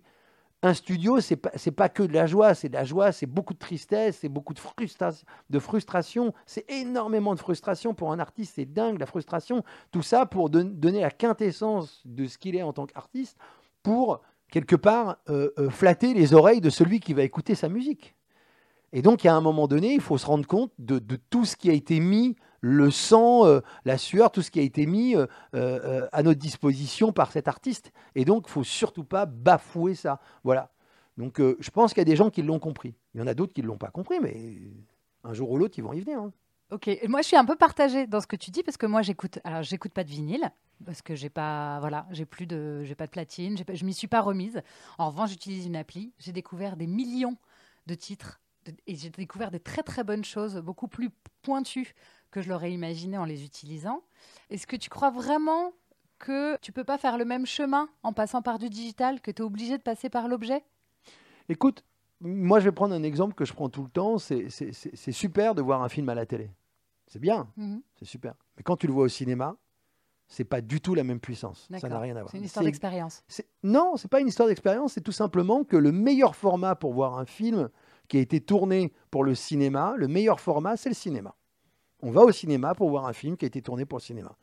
[SPEAKER 2] Un studio, c'est pas, pas que de la joie, c'est de la joie, c'est beaucoup de tristesse, c'est beaucoup de, frustration, de frustration, c'est énormément de frustration pour un artiste, c'est dingue la frustration. Tout ça pour donner la quintessence de ce qu'il est en tant qu'artiste, pour quelque part euh, euh, flatter les oreilles de celui qui va écouter sa musique. Et donc, à un moment donné, il faut se rendre compte de, tout ce qui a été mis, le sang, euh, la sueur, tout ce qui a été mis euh, euh, à notre disposition par cet artiste. Et donc, il faut surtout pas bafouer ça. Voilà. Donc, je pense qu'il y a des gens qui l'ont compris. Il y en a d'autres qui ne l'ont pas compris, mais un jour ou l'autre, ils vont y venir. Hein.
[SPEAKER 1] Ok, moi je suis un peu partagée dans ce que tu dis parce que moi j'écoute, alors j'écoute pas de vinyle parce que j'ai pas, voilà, j'ai plus de, j'ai pas de platine, pas- je m'y suis pas remise. En revanche, j'utilise une appli. J'ai découvert des millions de titres et j'ai découvert des très très bonnes choses, beaucoup plus pointues que je l'aurais imaginé en les utilisant. Est-ce que tu crois vraiment que tu peux pas faire le même chemin en passant par du digital, que tu es obligé de passer par l'objet?
[SPEAKER 2] Écoute, moi je vais prendre un exemple que je prends tout le temps. C'est super de voir un film à la télé. C'est bien,
[SPEAKER 1] Mhm.
[SPEAKER 2] c'est super. Mais quand tu le vois au cinéma, c'est pas du tout la même puissance. Ça n'a rien à voir.
[SPEAKER 1] C'est une histoire d'expérience.
[SPEAKER 2] Non, c'est pas une histoire d'expérience, c'est tout simplement que le meilleur format pour voir un film qui a été tourné pour le cinéma, le meilleur format, c'est le cinéma. On va au cinéma pour voir un film qui a été tourné pour le cinéma.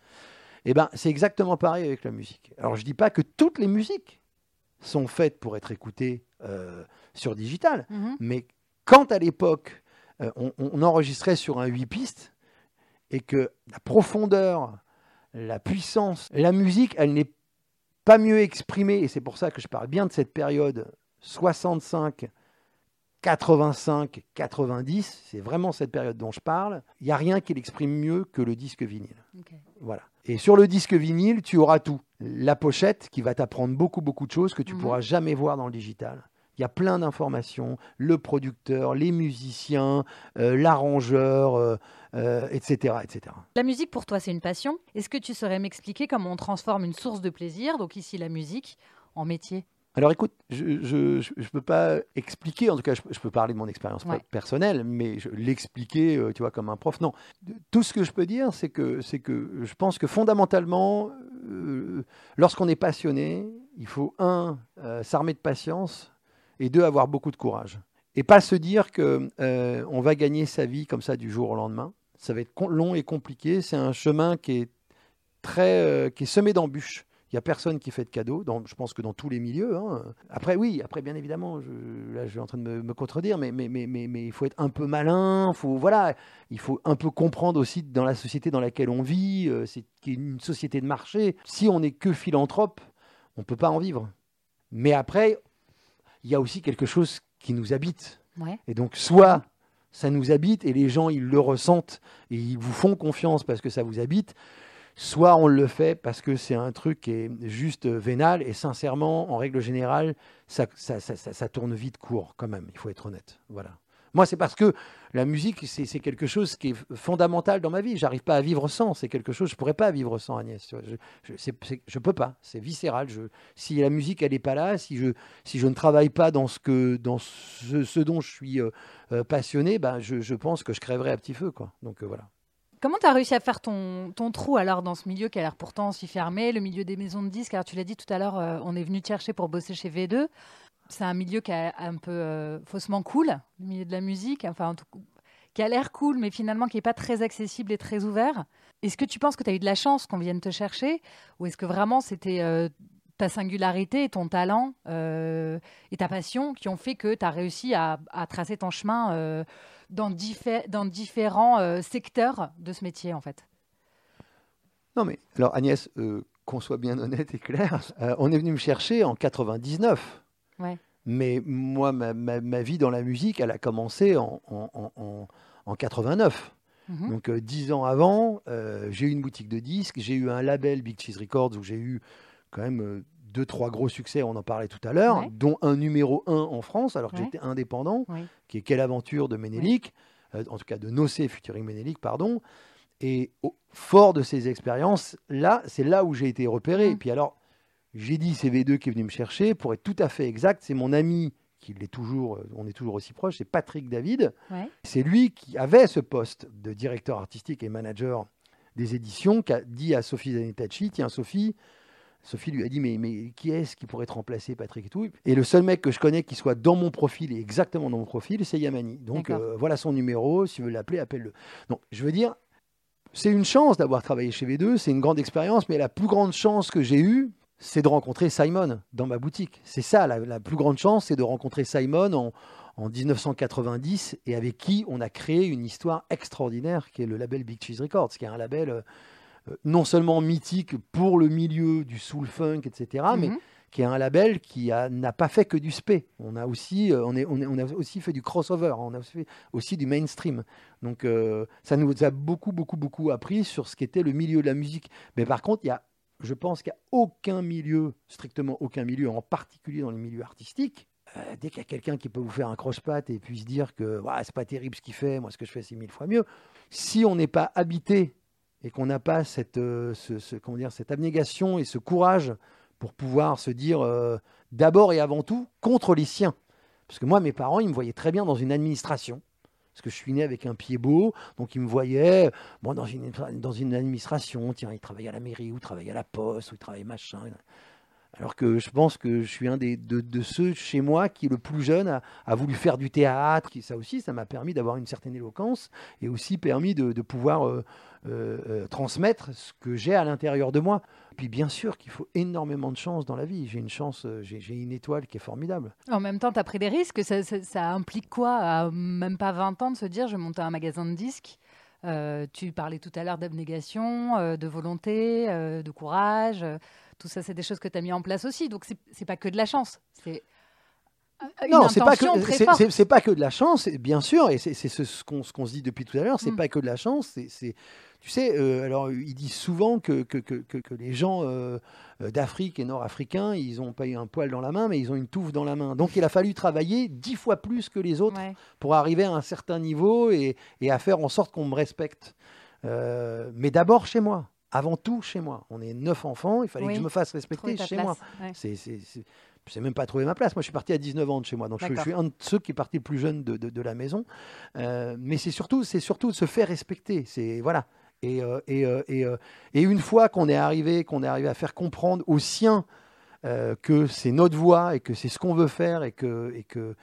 [SPEAKER 2] Eh ben, c'est exactement pareil avec la musique. Alors, je dis pas que toutes les musiques sont faites pour être écoutées euh, sur digital,
[SPEAKER 1] Mhm.
[SPEAKER 2] mais quand à l'époque euh, on, on enregistrait sur un 8 pistes et que la profondeur, la puissance, la musique, elle n'est pas mieux exprimée, et c'est pour ça que je parle bien de cette période 65, 85, 90, c'est vraiment cette période dont je parle, il n'y a rien qui l'exprime mieux que le disque vinyle. Voilà. Et sur le disque vinyle, tu auras tout. La pochette qui va t'apprendre beaucoup, beaucoup de choses que tu
[SPEAKER 1] Mhm.
[SPEAKER 2] pourras jamais voir dans le digital. Il y a plein d'informations, le producteur, les musiciens, euh, l'arrangeur, euh, euh, etc., etc.
[SPEAKER 1] La musique pour toi, c'est une passion. Est-ce que tu saurais m'expliquer comment on transforme une source de plaisir, donc ici la musique, en métier?
[SPEAKER 2] Alors écoute, je ne peux pas expliquer, en tout cas je, je peux parler de mon expérience
[SPEAKER 1] Ouais.
[SPEAKER 2] personnelle, mais l'expliquer, euh, tu vois, comme un prof, non. Tout ce que je peux dire, c'est que, c'est que je pense que fondamentalement, euh, lorsqu'on est passionné, il faut, un, euh, s'armer de patience, et deux, avoir beaucoup de courage. Et pas se dire que euh, on va gagner sa vie comme ça du jour au lendemain. Ça va être long et compliqué. C'est un chemin qui est très, qui est semé d'embûches. Il n'y a personne qui fait de cadeaux, dans, je pense que dans tous les milieux. hein. Après, oui, après, bien évidemment, je, là, je suis en train de me, me contredire, mais, mais, mais, mais, mais il faut être un peu malin, faut, voilà, il faut un peu comprendre aussi dans la société dans laquelle on vit, euh, c'est une société de marché. Si on n'est que philanthrope, on ne peut pas en vivre. Mais après, il y a aussi quelque chose qui nous habite.
[SPEAKER 1] Ouais.
[SPEAKER 2] Et donc, soit ça nous habite et les gens, ils le ressentent et ils vous font confiance parce que ça vous habite, soit on le fait parce que c'est un truc qui est juste vénal et sincèrement, en règle générale, ça, ça, ça, ça- tourne vite court quand même, il faut être honnête. Voilà. Moi, c'est parce que la musique, c'est quelque chose qui est fondamental dans ma vie. J'arrive pas à vivre sans. C'est quelque chose, je pourrais pas vivre sans Agnès. Je, je peux pas. C'est viscéral. Je, si la musique, elle est pas là, si je, si je ne travaille pas dans ce, que, dans ce, ce dont je suis euh, euh, passionné, ben, je, je pense que je crèverais à petit feu. Quoi. Donc euh, voilà.
[SPEAKER 1] Comment tu as réussi à faire ton, ton trou alors dans ce milieu qui a l'air pourtant si fermé, le milieu des maisons de disques? Alors tu l'as dit tout à l'heure, euh, on est venu te chercher pour bosser chez V2. C'est un milieu qui est un peu euh, faussement cool, le milieu de la musique, enfin qui a l'air cool mais finalement qui n'est pas très accessible et très ouvert. Est-ce que tu penses que tu as eu de la chance qu'on vienne te chercher? Ou est-ce que vraiment c'était euh, ta singularité ton talent euh, et ta passion qui ont fait que tu as réussi à, à tracer ton chemin euh, dans, diffé- dans différents euh, secteurs de ce métier en fait
[SPEAKER 2] Non, mais alors Agnès, qu'on soit bien honnête et clair, on est venu me chercher en 99.
[SPEAKER 1] Ouais.
[SPEAKER 2] Mais moi, ma, ma- ma vie dans la musique, elle a commencé en, en, en- en- en 89.
[SPEAKER 1] Mhm.
[SPEAKER 2] Donc euh, dix ans avant, euh, j'ai eu une boutique de disques, j'ai eu un label Big Cheese Records où j'ai eu quand même euh, deux, trois gros succès, on en parlait tout à l'heure,
[SPEAKER 1] Ouais.
[SPEAKER 2] dont un numéro un en France, alors que
[SPEAKER 1] Ouais.
[SPEAKER 2] j'étais indépendant, qui est Quelle aventure de Ménélique, euh, en tout cas de Nocé Futuring Ménélique, pardon. Et au, fort de ces expériences, là, c'est là où j'ai été repéré. Et puis alors, j'ai dit CV2 qui est venu me chercher, pour être tout à fait exact, c'est mon ami qui l'est toujours, euh, on est toujours aussi proche, c'est Patrick David. C'est lui qui avait ce poste de directeur artistique et manager des éditions, qui a dit à Sophie Zanetacci, tiens Sophie, Sophie lui a dit mais, mais qui est-ce qui pourrait te remplacer Patrick et tout Et le seul mec que je connais qui soit dans mon profil et exactement dans mon profil, c'est Yamani. Donc euh, voilà son numéro, si tu veux l'appeler, appelle-le. Donc je veux dire, c'est une chance d'avoir travaillé chez V2, c'est une grande expérience, mais la plus grande chance que j'ai eue, c'est de rencontrer Simon dans ma boutique. C'est ça, la, la plus grande chance, c'est de rencontrer Simon en, en 1990 et avec qui on a créé une histoire extraordinaire qui est le label Big Cheese Records, qui est un label euh, non seulement mythique pour le milieu du soul funk, etc., mais
[SPEAKER 1] Mhm.
[SPEAKER 2] qui est un label qui n'a pas fait que du spé. On a aussi, on, est, on, a aussi fait du crossover, on a fait aussi du mainstream. Donc ça nous a beaucoup, beaucoup, beaucoup appris sur ce qu'était le milieu de la musique. Mais par contre, il y a, je pense qu'il n'y a aucun milieu, strictement aucun milieu, en particulier dans les milieux artistiques, euh, dès qu'il y a quelqu'un qui peut vous faire un croche-patte et puis se dire que ouais, c'est pas terrible ce qu'il fait, moi ce que je fais c'est mille fois mieux, si on n'est pas habité et qu'on n'a pas cette, euh, comment dire, cette abnégation et ce courage pour pouvoir se dire euh, d'abord et avant tout contre les siens. Parce que moi, mes parents, ils me voyaient très bien dans une administration. Parce que je suis né avec un pied beau, donc ils me voyaient bon, dans, une, dans une administration. Tiens, il travaille à la mairie, ou il travaille à la poste, ou il travaille machin. Alors que je pense que je suis un des, de, ceux chez moi qui, le plus jeune, a, voulu faire du théâtre. Ça aussi, ça m'a permis d'avoir une certaine éloquence et aussi permis de, pouvoir euh, euh, euh, transmettre ce que j'ai à l'intérieur de moi. Puis bien sûr qu'il faut énormément de chance dans la vie. J'ai une chance, j'ai une étoile qui est formidable.
[SPEAKER 1] En même temps, tu as pris des risques. Ça, implique quoi, à même pas 20 ans, de se dire je monte un magasin de disques? Tu parlais tout à l'heure d'abnégation, de volonté, de courage. Tout ça, c'est des choses que tu as mis en place aussi. Donc, c'est pas que de la chance. C'est
[SPEAKER 2] non, c'est pas que c'est pas que de la chance, bien sûr, et c'est ce qu'on se dit depuis tout à l'heure. C'est mm. pas que de la chance. C'est tu sais, euh, alors ils disent souvent que, que, que, que les gens euh, d'Afrique et nord-africains, ils n'ont pas eu un poil dans la main, mais ils ont une touffe dans la main. Donc il a fallu travailler dix fois plus que les autres pour arriver à un certain niveau et, et à faire en sorte qu'on me respecte. Euh, mais d'abord chez moi avant tout chez moi. On est neuf enfants, il fallait que je me fasse respecter chez moi. C'est, c'est, même pas trouver ma place. Moi, je suis parti à 19 ans de chez moi, donc je, suis un de ceux qui est parti le plus jeune de, de, la maison. Euh, mais c'est surtout, c'est surtout de se faire respecter. C'est voilà. Et, euh, et, euh, et, et, une fois qu'on est arrivé, qu'on est arrivé à faire comprendre aux siens que c'est notre voie et que c'est ce qu'on veut faire et que, et que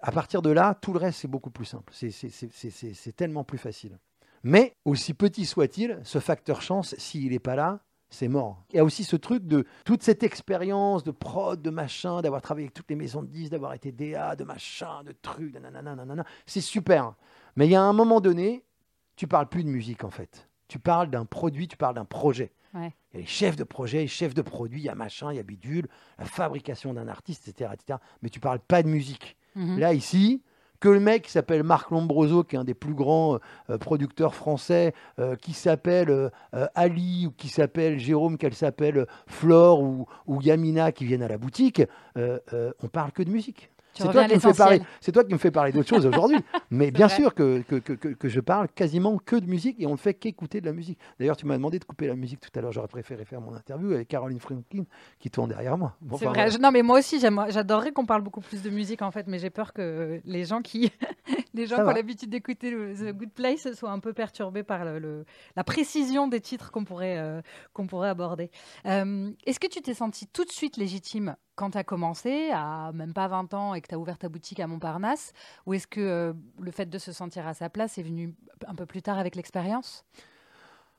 [SPEAKER 2] à partir de là, tout le reste c'est beaucoup plus simple. C'est tellement plus facile. Mais aussi petit soit-il, ce facteur chance, s'il n'est pas là, c'est mort. Il y a aussi ce truc de toute cette expérience de prod, de machin, d'avoir travaillé avec toutes les maisons de disques, d'avoir été DA, de machin, de trucs, nanana, c'est super. Mais il y a un moment donné, tu parles plus de musique en fait. Tu parles d'un produit, tu parles d'un projet. Il y a les chefs de projet, les chefs de produit, il y a machin, il y a bidule, la fabrication d'un artiste, etc., etc. Mais tu parles pas de musique. Mhm. Là, ici, que le mec qui s'appelle Marc Lombroso, qui est un des plus grands euh, producteurs français, euh, qui s'appelle euh, Ali ou qui s'appelle Jérôme, qu'elle s'appelle Flore ou, ou, Yamina qui viennent à la boutique, on parle que de musique. C'est toi, qui me fais parler, *laughs* c'est toi qui me fais parler d'autre chose aujourd'hui. Mais bien sûr que que, que, que, je parle quasiment que de musique et on ne fait qu'écouter de la musique. D'ailleurs, tu m'as demandé de couper la musique tout à l'heure. J'aurais préféré faire mon interview avec Caroline Franklin qui tourne derrière moi.
[SPEAKER 1] c'est vrai. Non, mais moi aussi, j'adorerais qu'on parle beaucoup plus de musique en fait, mais j'ai peur que les gens qui, *laughs* les gens qui ont l'habitude d'écouter The Good Place soient un peu perturbés par le, la précision des titres qu'on pourrait, euh, qu'on pourrait aborder. Euh, est-ce que tu t'es senti tout de suite légitime quand tu as commencé, à même pas 20 ans, et que tu as ouvert ta boutique à Montparnasse Ou est-ce que euh, le fait de se sentir à sa place est venu un peu plus tard avec l'expérience?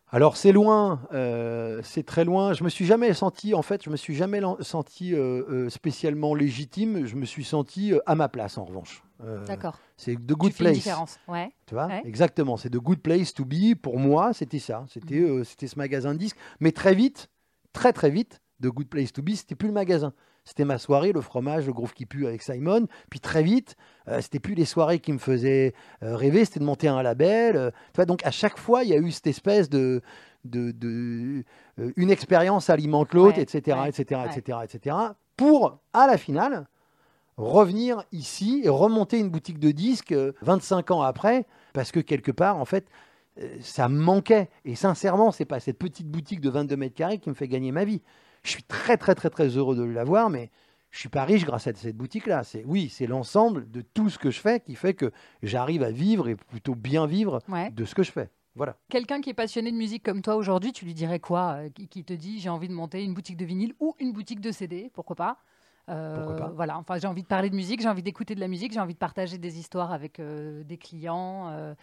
[SPEAKER 2] Alors c'est loin, euh, c'est très loin. Je me suis jamais senti, en fait, je me suis jamais senti euh, spécialement légitime. Je me suis senti à ma place, en revanche.
[SPEAKER 1] D'accord.
[SPEAKER 2] C'est de good place. Une différence. Ouais. Tu vois, exactement. C'est de good place to be. Pour moi, c'était ça. C'était, mhm. c'était ce magasin de disques. Mais très vite, très très vite, de good place to be, c'était plus le magasin. C'était ma soirée, le fromage, le groove qui pue avec Simon. Puis très vite, euh, c'était plus les soirées qui me faisaient euh, rêver, c'était de monter un label. Euh. tu vois, donc à chaque fois, il y a eu cette espèce de, de, une expérience alimente l'autre, etc., etc., etc., etc. Pour à la finale revenir ici et remonter une boutique de disques 25 ans après, parce que quelque part, en fait, ça me manquait. Et sincèrement, c'est pas cette petite boutique de 22 mètres carrés qui me fait gagner ma vie. Je suis très, très, très, très heureux de l'avoir, mais je suis pas riche grâce à cette boutique-là. C'est oui, c'est l'ensemble de tout ce que je fais qui fait que j'arrive à vivre et plutôt bien vivre de ce que je fais. Voilà.
[SPEAKER 1] Quelqu'un qui est passionné de musique comme toi aujourd'hui, tu lui dirais quoi euh, qui, te dit j'ai envie de monter une boutique de vinyle ou une boutique de CD, pourquoi pas?
[SPEAKER 2] Euh, pourquoi pas?
[SPEAKER 1] Voilà, enfin j'ai envie de parler de musique, j'ai envie d'écouter de la musique, j'ai envie de partager des histoires avec euh, des clients,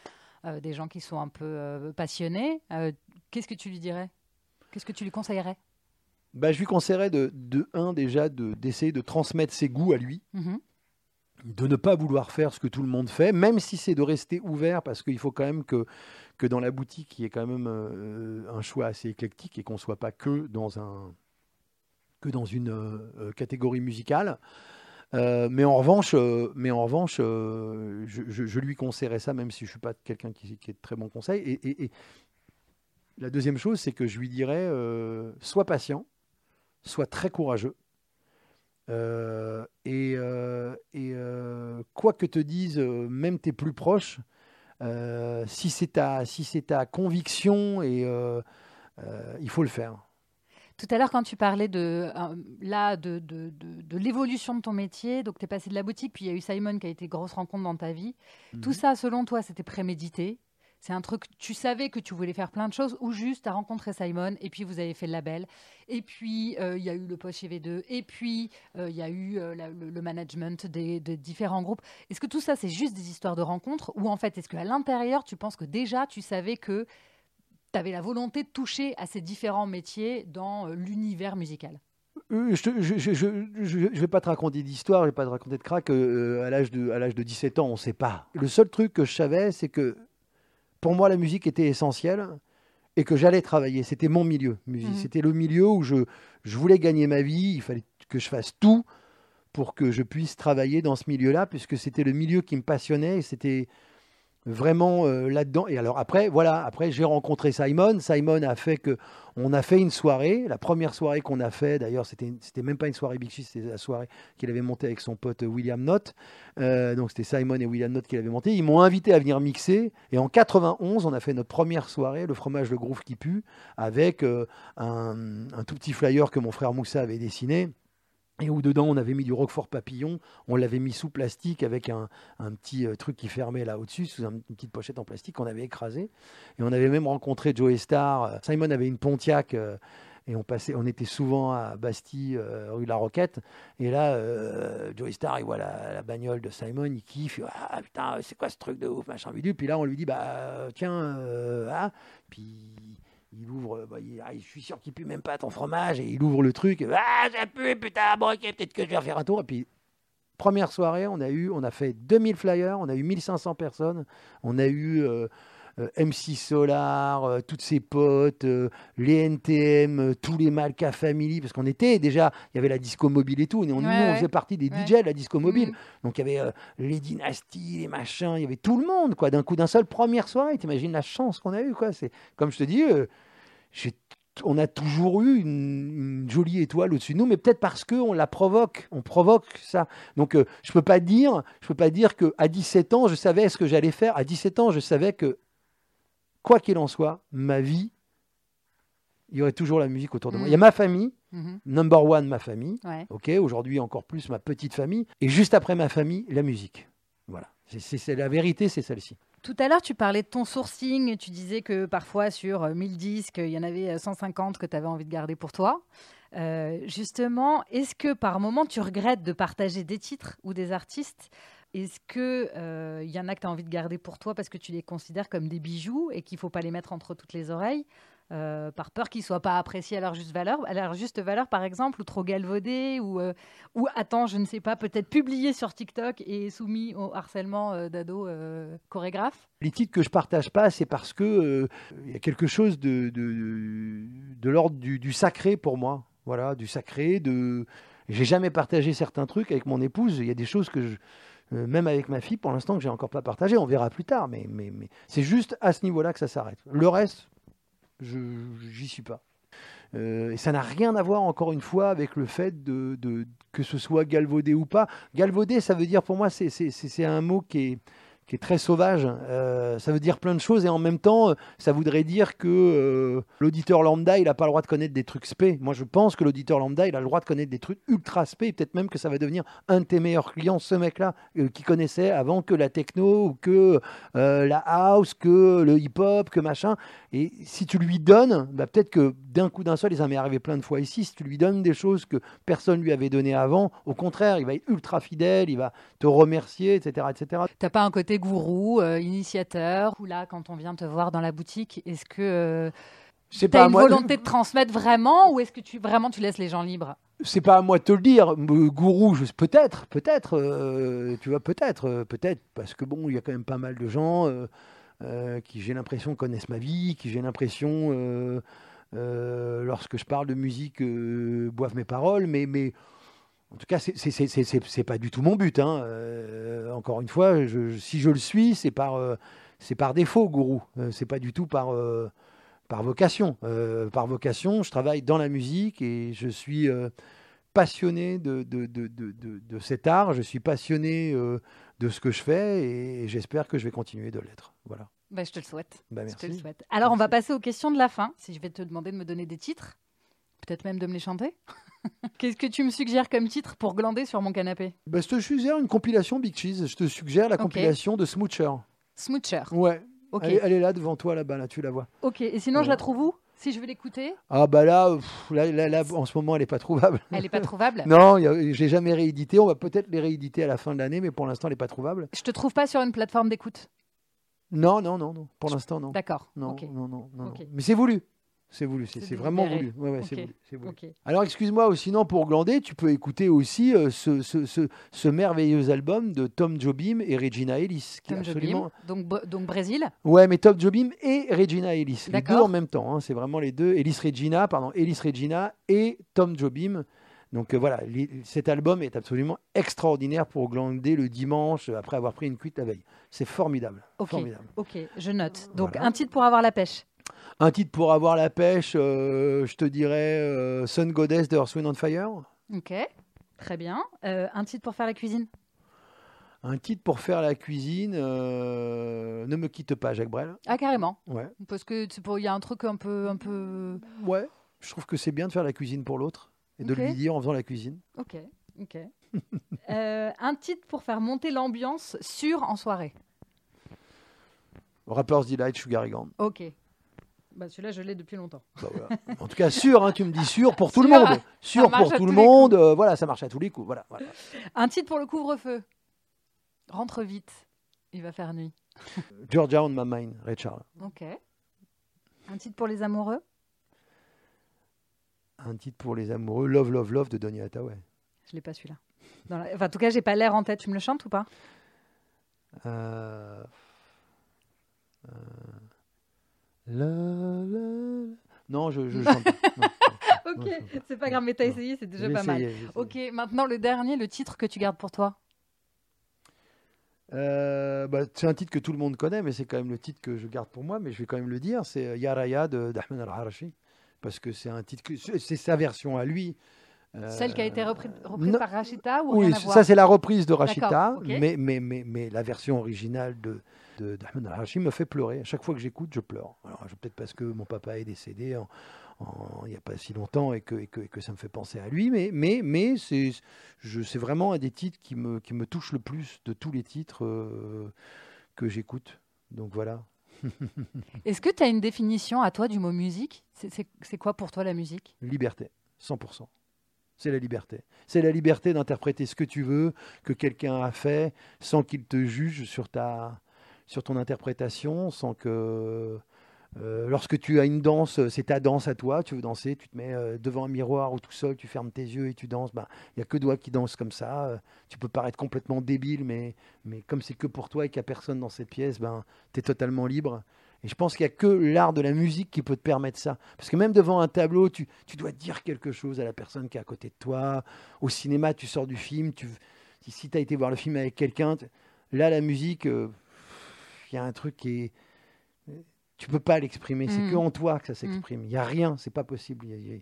[SPEAKER 1] des gens qui sont un peu passionnés. Qu'est-ce que tu lui dirais? Qu'est-ce que tu lui conseillerais?
[SPEAKER 2] Bah, je lui conseillerais de, de un déjà d'essayer de, transmettre ses goûts à lui, mhm. de ne pas vouloir faire ce que tout le monde fait, même si c'est de rester ouvert, parce qu'il faut quand même que, que dans la boutique, il y ait quand même euh, un choix assez éclectique et qu'on ne soit pas que dans un que dans une catégorie musicale. mais en revanche, mais en revanche je, lui conseillerais ça, même si je ne suis pas quelqu'un qui, qui, est de très bon conseil. Et, la deuxième chose, c'est que je lui dirais sois patient, sois très courageux. et, et quoi que te disent même tes plus proches, si c'est ta, si ta conviction, et, il faut le faire.
[SPEAKER 1] Tout à l'heure, quand tu parlais de, euh, là, de, de, de, l'évolution de ton métier, donc tu es passé de la boutique, puis il y a eu Simon qui a été grosse rencontre dans ta vie. Tout mhm. ça, selon toi, c'était prémédité c'est un truc, tu savais que tu voulais faire plein de choses, ou juste tu as rencontré Simon, et puis vous avez fait le label, et puis euh, il y a eu le poche V2, et puis euh, il y a eu le, management des, différents groupes. Est-ce que tout ça, c'est juste des histoires de rencontres, ou en fait, est-ce qu'à l'intérieur, tu penses que déjà, tu savais que tu avais la volonté de toucher à ces différents métiers dans euh, l'univers musical?
[SPEAKER 2] Euh, je ne vais pas te raconter d'histoire, je vais pas te raconter de crack. Euh, à l'âge de, à l'âge de 17 ans, on ne sait pas. Le seul truc que je savais, c'est que pour moi, la musique était essentielle et que j'allais travailler. C'était mon milieu. Musique. Mmh. C'était le milieu où je, je voulais gagner ma vie. Il fallait que je fasse tout pour que je puisse travailler dans ce milieu-là, puisque c'était le milieu qui me passionnait. Et c'était vraiment euh, là-dedans. Et alors après, voilà, après j'ai rencontré Simon. Simon a fait que on a fait une soirée. La première soirée qu'on a fait, d'ailleurs, c'était c'était même pas une soirée Big c'était la soirée qu'il avait montée avec son pote William Knott. Euh, donc c'était Simon et William Knott qui l'avaient montée. Ils m'ont invité à venir mixer. Et en 91, on a fait notre première soirée, le fromage le groove qui pue, avec euh, un, un, tout petit flyer que mon frère Moussa avait dessiné et où dedans on avait mis du Roquefort papillon, on l'avait mis sous plastique avec un, petit euh, truc qui fermait là au-dessus, sous une petite pochette en plastique qu'on avait écrasé. Et on avait même rencontré Joe Star. Euh, Simon avait une Pontiac euh, et on passait, on était souvent à Bastille, rue La Roquette. Et là, Joe Star, il voit la, bagnole de Simon, il kiffe, ah putain, c'est quoi ce truc de ouf, machin bidule. Puis là, on lui dit, bah tiens, ah, puis il ouvre, bah, ah, je suis sûr qu'il pue même pas ton fromage, et il ouvre le truc, ah, ça pue, putain, bon, ok, peut-être que je vais refaire un tour. Et puis, première soirée, on a eu, on a fait 2000 flyers, on a eu 1500 personnes, on a eu euh, MC Solar, euh, toutes ses potes, les NTM, tous les Malka Family, parce qu'on était déjà, il y avait la disco mobile et tout, on, on faisait partie des DJ de la disco mobile. Mm. Donc il y avait les dynasties, les machins, il y avait tout le monde, quoi, d'un coup, d'un seul, première soirée, t'imagines la chance qu'on a eue, quoi. C'est, comme je te dis, on a toujours eu une, jolie étoile au-dessus de nous, mais peut-être parce qu'on la provoque, on provoque ça. Donc euh, je peux pas dire, je peux pas dire que à 17 ans je savais ce que j'allais faire. À 17 ans, je savais que quoi qu'il en soit, ma vie, il y aurait toujours la musique autour de moi. Il y a mm. ma famille, mm-hmm. number one ma famille, ok. Aujourd'hui encore plus ma petite famille, et juste après ma famille, la musique. Voilà. C'est la vérité, c'est celle-ci.
[SPEAKER 1] Tout à l'heure, tu parlais de ton sourcing. Tu disais que parfois, sur 1000 euh, disques, il y en avait 150 euh, que tu avais envie de garder pour toi. Euh, justement, est-ce que par moment, tu regrettes de partager des titres ou des artistes Est-ce qu'il y en a que tu as envie de garder pour toi parce que tu les considères comme des bijoux et qu'il ne faut pas les mettre entre toutes les oreilles euh, par peur qu'ils soient pas appréciés à leur juste valeur, à leur juste valeur par exemple, ou trop galvaudés, ou, euh, ou attends, je ne sais pas, peut-être publiés sur TikTok et soumis au harcèlement euh, d'ados chorégraphes
[SPEAKER 2] Les titres que je partage pas, c'est parce que il y a quelque chose de, de, l'ordre du, du, sacré pour moi. Voilà, du sacré, de. J'ai jamais partagé certains trucs avec mon épouse. Il y a des choses que je, même avec ma fille, pour l'instant, que j'ai encore pas partagé. On verra plus tard, mais, mais, c'est juste à ce niveau-là que ça s'arrête. Le reste, je j'y suis pas. Euh, et ça n'a rien à voir, encore une fois, avec le fait de, de, que ce soit galvaudé ou pas. Galvaudé, ça veut dire, pour moi, c'est un mot qui est, qui est très sauvage. Euh, ça veut dire plein de choses et en même temps, ça voudrait dire que euh, l'auditeur lambda, il n'a pas le droit de connaître des trucs spé. Moi, je pense que l'auditeur lambda, il a le droit de connaître des trucs ultra spé. Peut-être même que ça va devenir un de tes meilleurs clients, ce mec-là, euh, qui connaissait avant que la techno ou que la house, que le hip-hop, que machin. Et si tu lui donnes, bah, peut-être que d'un coup d'un seul, et ça m'est arrivé plein de fois ici, si tu lui donnes des choses que personne lui avait données avant, au contraire, il va être ultra fidèle, il va te remercier, etc. etc.
[SPEAKER 1] T'as pas un côté gourou, euh, initiateur, ou là, quand on vient te voir dans la boutique, est-ce que euh, tu as une volonté de transmettre vraiment, ou est-ce que tu vraiment tu laisses les gens libres?
[SPEAKER 2] C'est pas à moi de te le dire, gourou, peut-être, peut-être, euh, tu vois, peut-être, peut-être, parce que bon, il y a quand même pas mal de gens qui, j'ai l'impression, connaissent ma vie, qui, j'ai l'impression, lorsque je parle de musique, boivent mes paroles, mais, mais en tout cas, c'est- pas du tout mon but. hein. Euh, encore une fois, je- si je le suis, c'est par, euh, par défaut, gourou. Euh, c'est pas du tout par, euh, par vocation. Euh, par vocation, je travaille dans la musique et je suis passionné de, de, de, de, cet art. Je suis passionné de ce que je fais et, j'espère que je vais continuer de l'être. Voilà.
[SPEAKER 1] Bah, je te le souhaite.
[SPEAKER 2] Bah,
[SPEAKER 1] Je te le
[SPEAKER 2] merci.
[SPEAKER 1] souhaite. Alors, on va
[SPEAKER 2] Merci.
[SPEAKER 1] passer aux questions de la fin. Si je vais te demander de me donner des titres, peut-être même de me les chanter. *laughs* Qu'est-ce que tu me suggères comme titre pour glander sur mon canapé?
[SPEAKER 2] Bah, je te suggère une compilation Big Cheese. Je te suggère la compilation de Smoocher.
[SPEAKER 1] Smoocher.
[SPEAKER 2] Ouais.
[SPEAKER 1] Ok.
[SPEAKER 2] Elle, elle est là devant toi, là-bas, là, tu la vois.
[SPEAKER 1] Ok. Et sinon, je la trouve où? Si je veux l'écouter,
[SPEAKER 2] Ah bah là, pff, là, là, là, en ce moment, elle n'est pas trouvable.
[SPEAKER 1] elle n'est pas trouvable? *laughs*
[SPEAKER 2] Non, j'ai jamais réédité. On va peut-être les rééditer à la fin de l'année, mais pour l'instant, elle n'est pas trouvable.
[SPEAKER 1] Je te trouve pas sur une plateforme d'écoute?
[SPEAKER 2] Non, non, non, non. Pour l'instant, non.
[SPEAKER 1] D'accord.
[SPEAKER 2] Non, non, non, non, non.
[SPEAKER 1] Ok.
[SPEAKER 2] Mais c'est voulu. C'est voulu. C'est vraiment voulu. Ouais, ouais. Alors, excuse-moi, sinon, pour glander, tu peux écouter aussi euh, ce, ce, ce, ce merveilleux album de Tom Jobim et Regina Ellis. Qui est
[SPEAKER 1] Tom Jobim. Donc, donc Brésil.
[SPEAKER 2] Ouais, mais Tom Jobim et Regina Ellis. Les deux
[SPEAKER 1] D'accord.
[SPEAKER 2] en même temps. hein, c'est vraiment les deux. Ellis Regina, pardon, Ellis Regina et Tom Jobim. Donc euh, voilà, les- cet album est absolument extraordinaire pour glander le dimanche après avoir pris une cuite la veille. C'est formidable.
[SPEAKER 1] Ok.
[SPEAKER 2] formidable.
[SPEAKER 1] Ok. Je note. Donc,
[SPEAKER 2] Voilà.
[SPEAKER 1] un titre pour avoir la pêche.
[SPEAKER 2] Un titre pour avoir la pêche, euh, je te dirais euh, Sun Goddess de Earth, Wind and Fire.
[SPEAKER 1] Ok. Très bien. Euh, un titre pour faire la cuisine?
[SPEAKER 2] Un titre pour faire la cuisine, euh, Ne me quitte pas, Jacques Brel.
[SPEAKER 1] Ah, carrément.
[SPEAKER 2] Ouais.
[SPEAKER 1] Parce que c'est pour- il y a un truc un peu, un peu.
[SPEAKER 2] Ouais. Je trouve que c'est bien de faire la cuisine pour l'autre et de lui dire en faisant la cuisine.
[SPEAKER 1] Ok. Ok. *laughs* Euh, un titre pour faire monter l'ambiance sur en soirée?
[SPEAKER 2] Rapper's Delight, Sugar Gone.
[SPEAKER 1] Ok. Bah, celui-là, je l'ai depuis longtemps.
[SPEAKER 2] Bah voilà. En tout cas, sûr, hein, tu me dis sûr pour tout le monde. Sûr pour tout le monde. euh, voilà, ça marche à tous les coups. Voilà, voilà.
[SPEAKER 1] Un titre pour le couvre-feu. Rentre vite. Il va faire nuit. *laughs*
[SPEAKER 2] Georgia on my mind, Ray Charles.
[SPEAKER 1] Ok. Un titre pour les amoureux?
[SPEAKER 2] Un titre pour les amoureux, Love, Love, Love de Donny Hathaway.
[SPEAKER 1] Je l'ai pas celui-là. La- Enfin, en tout cas, j'ai pas l'air en tête. Tu me le chantes ou pas?
[SPEAKER 2] Euh, euh, la, la, la. Non, je, je *laughs* chante pas.
[SPEAKER 1] Ok, c'est pas grave, mais t'as essayé, c'est déjà pas mal.
[SPEAKER 2] essayé.
[SPEAKER 1] Ok, maintenant le dernier, le titre que tu gardes pour toi.
[SPEAKER 2] Euh, bah, c'est un titre que tout le monde connaît, mais c'est quand même le titre que je garde pour moi, mais je vais quand même le dire, c'est Yaraya de d'Ahmed Al-Harashi, parce que c'est un titre c'est sa version à lui.
[SPEAKER 1] Celle qui a été
[SPEAKER 2] Euh,
[SPEAKER 1] reprise, par Rachita ou
[SPEAKER 2] Oui, ça c'est la reprise de Rachita, mais, mais, mais, mais la version originale de, d'Ahmed Al-Harashi me fait pleurer. À chaque fois que j'écoute, je pleure. Alors peut-être parce que mon papa est décédé en- en- il n'y a pas si longtemps et que, et que, et que ça me fait penser à lui, mais, mais, mais c'est, vraiment un des titres qui me, qui me touche le plus de tous les titres euh, que j'écoute. Donc voilà. *laughs*
[SPEAKER 1] Est-ce que tu as une définition à toi du mot musique? C'est quoi pour toi la musique?
[SPEAKER 2] Liberté, 100%. C'est la liberté. C'est la liberté d'interpréter ce que tu veux, que quelqu'un a fait, sans qu'il te juge sur, ta, sur ton interprétation, sans que... euh, lorsque tu as une danse, c'est ta danse à toi, tu veux danser, tu te mets euh, devant un miroir ou tout seul, tu fermes tes yeux et tu danses. Ben, Il n'y a que toi qui danse comme ça. euh, tu peux paraître complètement débile, mais, mais comme c'est que pour toi et qu'il n'y a personne dans cette pièce, ben, tu es totalement libre. Et je pense qu'il n'y a que l'art de la musique qui peut te permettre ça. Parce que même devant un tableau, tu, tu dois dire quelque chose à la personne qui est à côté de toi. Au cinéma, tu sors du film. Tu, si tu as été voir le film avec quelqu'un, là, la musique, euh, il y a un truc qui est. Tu peux pas l'exprimer. C'est
[SPEAKER 1] Mhm.
[SPEAKER 2] que en toi que ça s'exprime. Il n'y a rien. C'est pas possible. Y a- il y a-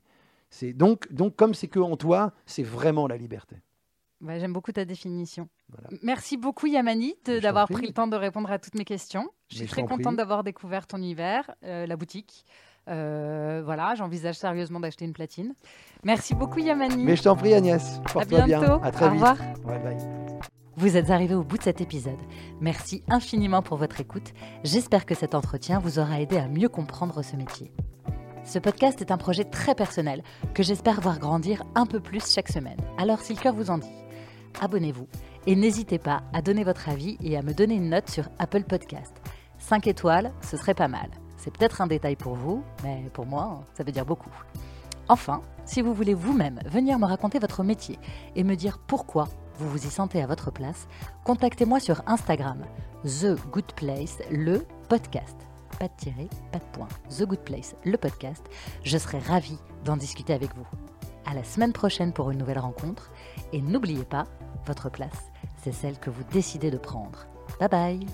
[SPEAKER 2] c'est donc, donc, comme c'est que en toi, c'est vraiment la liberté.
[SPEAKER 1] Bah, J'aime beaucoup ta définition.
[SPEAKER 2] Voilà.
[SPEAKER 1] Merci beaucoup Yamani d'avoir pris le temps de répondre à toutes mes questions. Je suis
[SPEAKER 2] Mais
[SPEAKER 1] très
[SPEAKER 2] t'en
[SPEAKER 1] contente d'avoir découvert ton univers, euh, la boutique. Euh, voilà, j'envisage sérieusement d'acheter une platine. Merci beaucoup Yamani.
[SPEAKER 2] Mais je t'en prie, Agnès.
[SPEAKER 1] à
[SPEAKER 2] Porte-toi bien.
[SPEAKER 1] bientôt.
[SPEAKER 2] À très
[SPEAKER 1] Au
[SPEAKER 2] vite.
[SPEAKER 1] revoir.
[SPEAKER 2] Ouais, bye.
[SPEAKER 1] Vous êtes arrivé au bout de cet épisode. Merci infiniment pour votre écoute. J'espère que cet entretien vous aura aidé à mieux comprendre ce métier. Ce podcast est un projet très personnel que j'espère voir grandir un peu plus chaque semaine. Alors si le cœur vous en dit, abonnez-vous et n'hésitez pas à donner votre avis et à me donner une note sur Apple Podcast. 5 étoiles, ce serait pas mal. C'est peut-être un détail pour vous, mais pour moi, ça veut dire beaucoup. Enfin, si vous voulez vous-même venir me raconter votre métier et me dire pourquoi vous vous y sentez à votre place, contactez-moi sur Instagram, The Good Place, le podcast. pas de tirer, pas de point, The Good Place, le podcast. Je serai ravie d'en discuter avec vous. À la semaine prochaine pour une nouvelle rencontre. Et n'oubliez pas, votre place, c'est celle que vous décidez de prendre. Bye bye